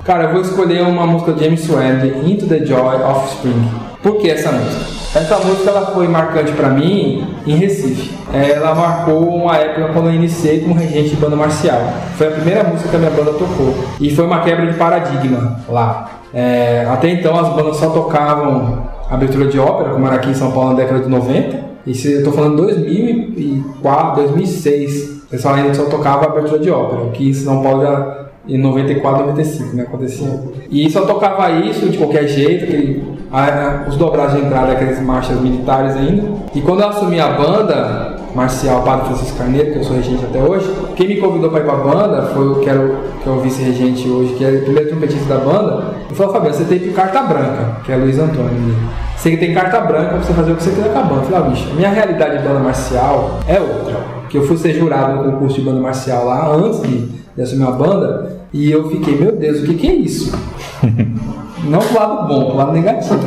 Cara, eu vou escolher uma música de James de Into the Joy of Spring. Por que essa música? Essa música ela foi marcante pra mim em Recife. Ela marcou uma época quando eu iniciei como regente de banda marcial. Foi a primeira música que a minha banda tocou. E foi uma quebra de paradigma lá. É, até então as bandas só tocavam abertura de ópera, como era aqui em São Paulo na década de 90. Isso eu tô falando 2004, 2006. O pessoal ainda só tocava abertura de ópera, que em São Paulo já em 94, 95, né? Acontecia. E só tocava isso de qualquer jeito, aquele, a- a- os dobrados de entrada, aquelas marchas militares ainda. E quando eu assumi a banda, marcial Padre Francisco Carneiro, que eu sou regente até hoje. Quem me convidou para ir para a banda foi o que era o, que é o vice-regente hoje, que é o primeiro trompetista da banda. Ele falou, Fabiano, você tem carta branca, que é Luiz Antônio. Você tem carta branca para você fazer o que você quiser com a banda. Eu falei, ah, bicho, minha realidade de banda marcial é outra. Que eu fui ser jurado no concurso de banda marcial lá antes de, de assumir uma banda, e eu fiquei, meu Deus, o que, que é isso? Não do lado bom, do lado negativo.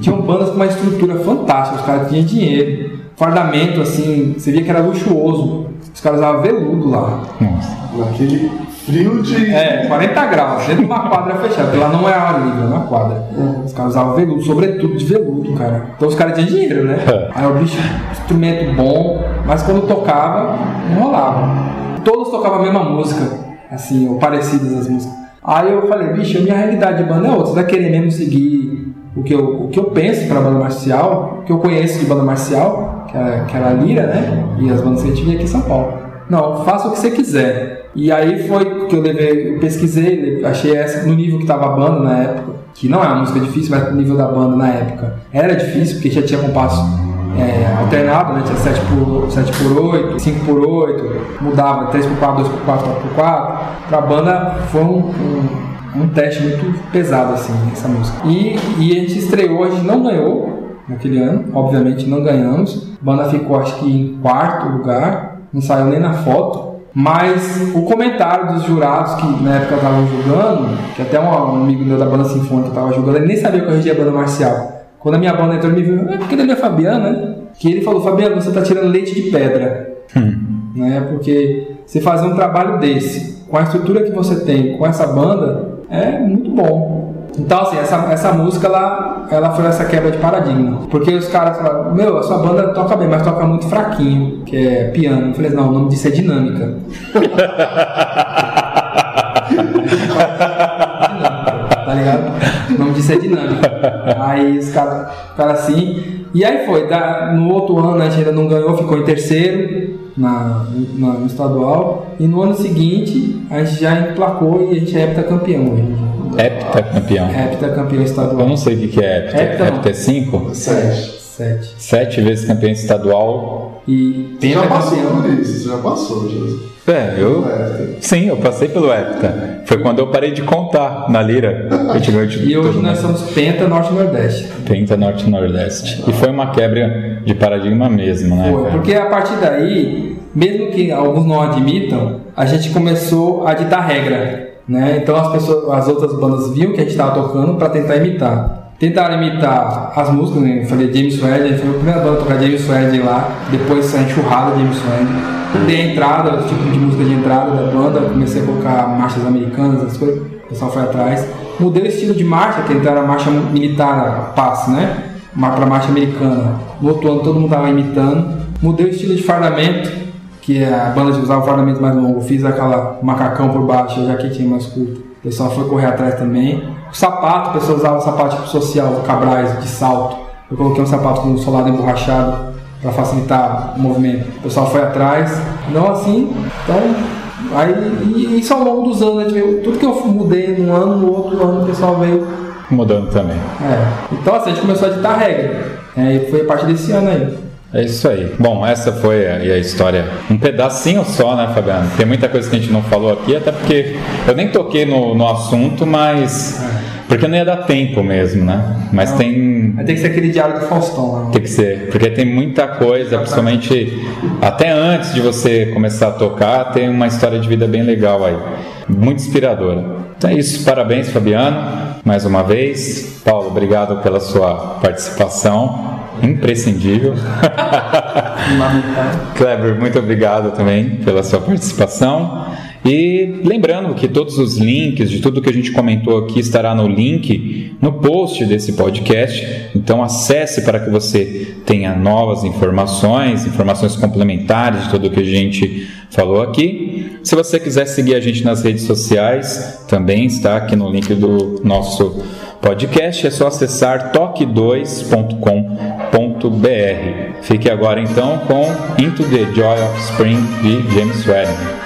Tinham bandas com uma estrutura fantástica, os caras tinham dinheiro, fardamento assim, você via que era luxuoso. Os caras usavam veludo lá. Nossa. Naquele frio de. É, 40 graus, dentro de uma quadra fechada, porque lá não é ar livre, é uma quadra. Os caras usavam veludo, sobretudo de veludo, cara. Então os caras tinham dinheiro, né? É. Aí o bicho, instrumento bom, mas quando tocava, não rolava. Todos tocavam a mesma música, assim, ou parecidas as músicas. Aí eu falei, bicho, minha realidade de banda é outra. Você vai querer mesmo seguir o que eu, o que eu penso para banda marcial, o que eu conheço de banda marcial, que era, que era a Lira, né? E as bandas que a gente via aqui em São Paulo. Não, faça o que você quiser. E aí foi que eu levei, eu pesquisei, achei essa no nível que estava a banda na época, que não é uma música difícil, mas no nível da banda na época era difícil, porque já tinha compasso é, alternado, né? Tinha 7 por, 7 por 8, 5 por 8, mudava 3 por 4, 2 por 4, 4 por 4. Pra banda foi um, um, um teste muito pesado, assim, essa música. E, e a gente estreou, a gente não ganhou naquele ano, obviamente não ganhamos. A banda ficou, acho que, em quarto lugar, não saiu nem na foto. Mas o comentário dos jurados que na época estavam julgando, que até um amigo meu da banda sinfônica estava julgando, ele nem sabia que eu regia a banda marcial. Quando a minha banda entrou, ele me viu, é porque ele é Fabiano, né? Que ele falou, Fabiano, você está tirando leite de pedra. Né? Porque você fazer um trabalho desse, com a estrutura que você tem, com essa banda, é muito bom. Então, assim, essa, essa música, ela, ela foi essa quebra de paradigma. Porque os caras falaram, meu, a sua banda toca bem, mas toca muito fraquinho, que é piano. Eu falei, não, o nome disso é dinâmica. tá ligado? O nome disso é dinâmica. Aí os caras ficaram assim. E aí foi, da- no outro ano a gente ainda não ganhou, ficou em terceiro na, na- no estadual. E no ano seguinte a gente já emplacou e a gente é heptacampeão hoje. Heptacampeão. Heptacampeão Eu estadual. não sei o que que é hepta. Hepta não. Hepta é 5? Sete. Sete. Sete vezes campeão estadual. E Você já passou por isso, já passou, Jesus. É, eu. Sim, eu passei pelo hepta. Foi quando eu parei de contar na lira. E hoje nós somos Penta Norte e Nordeste. Penta Norte e Nordeste. E foi uma quebra de paradigma mesmo, né? Foi, porque a partir daí, mesmo que alguns não admitam, a gente começou a ditar regra, né? Então as pessoas, as outras bandas viam que a gente estava tocando para tentar imitar. Tentaram imitar as músicas, né? eu falei James a gente foi a primeira banda a tocar James Swed lá, depois a enxurrada James Swed. Dei a entrada, tipo de música de entrada da banda, comecei a colocar marchas americanas, coisas, o pessoal foi atrás. Mudei o estilo de marcha, que então era marcha militar, a passe, né? Para marcha americana. No outro ano todo mundo estava imitando. Mudei o estilo de fardamento, que a banda usava o fardamento mais longo. Fiz aquela macacão por baixo, a jaquetinha mais curta. O pessoal foi correr atrás também. O sapato, o pessoal usava o sapato tipo social, cabrais, de salto. Eu coloquei um sapato com um solado emborrachado para facilitar o movimento. O pessoal foi atrás. Não assim, então. Aí, e isso ao longo dos anos, veio, tudo que eu mudei num ano, no outro ano o pessoal veio Mudando também. é. Então assim, a gente começou a ditar regra. É, e foi a partir desse ano aí. É isso aí. Bom, essa foi a, a história. Um pedacinho só, né, Fabiano? Tem muita coisa que a gente não falou aqui, até porque eu nem toquei no, no assunto, mas. Porque não ia dar tempo mesmo, né? Mas tem. Vai ter que ser aquele diário do Faustão lá. Tem que ser, porque tem muita coisa, principalmente até antes de você começar a tocar, tem uma história de vida bem legal aí, muito inspiradora. Então é isso, parabéns Fabiano, mais uma vez. Paulo, obrigado pela sua participação, imprescindível. Kleber, muito obrigado também pela sua participação. E lembrando que todos os links de tudo que a gente comentou aqui estará no link no post desse podcast. Então acesse para que você tenha novas informações, informações complementares de tudo que a gente falou aqui. Se você quiser seguir a gente nas redes sociais, também está aqui no link do nosso podcast. É só acessar toque2.com.br. Fique agora então com Into the Joy of Spring de James Wedding.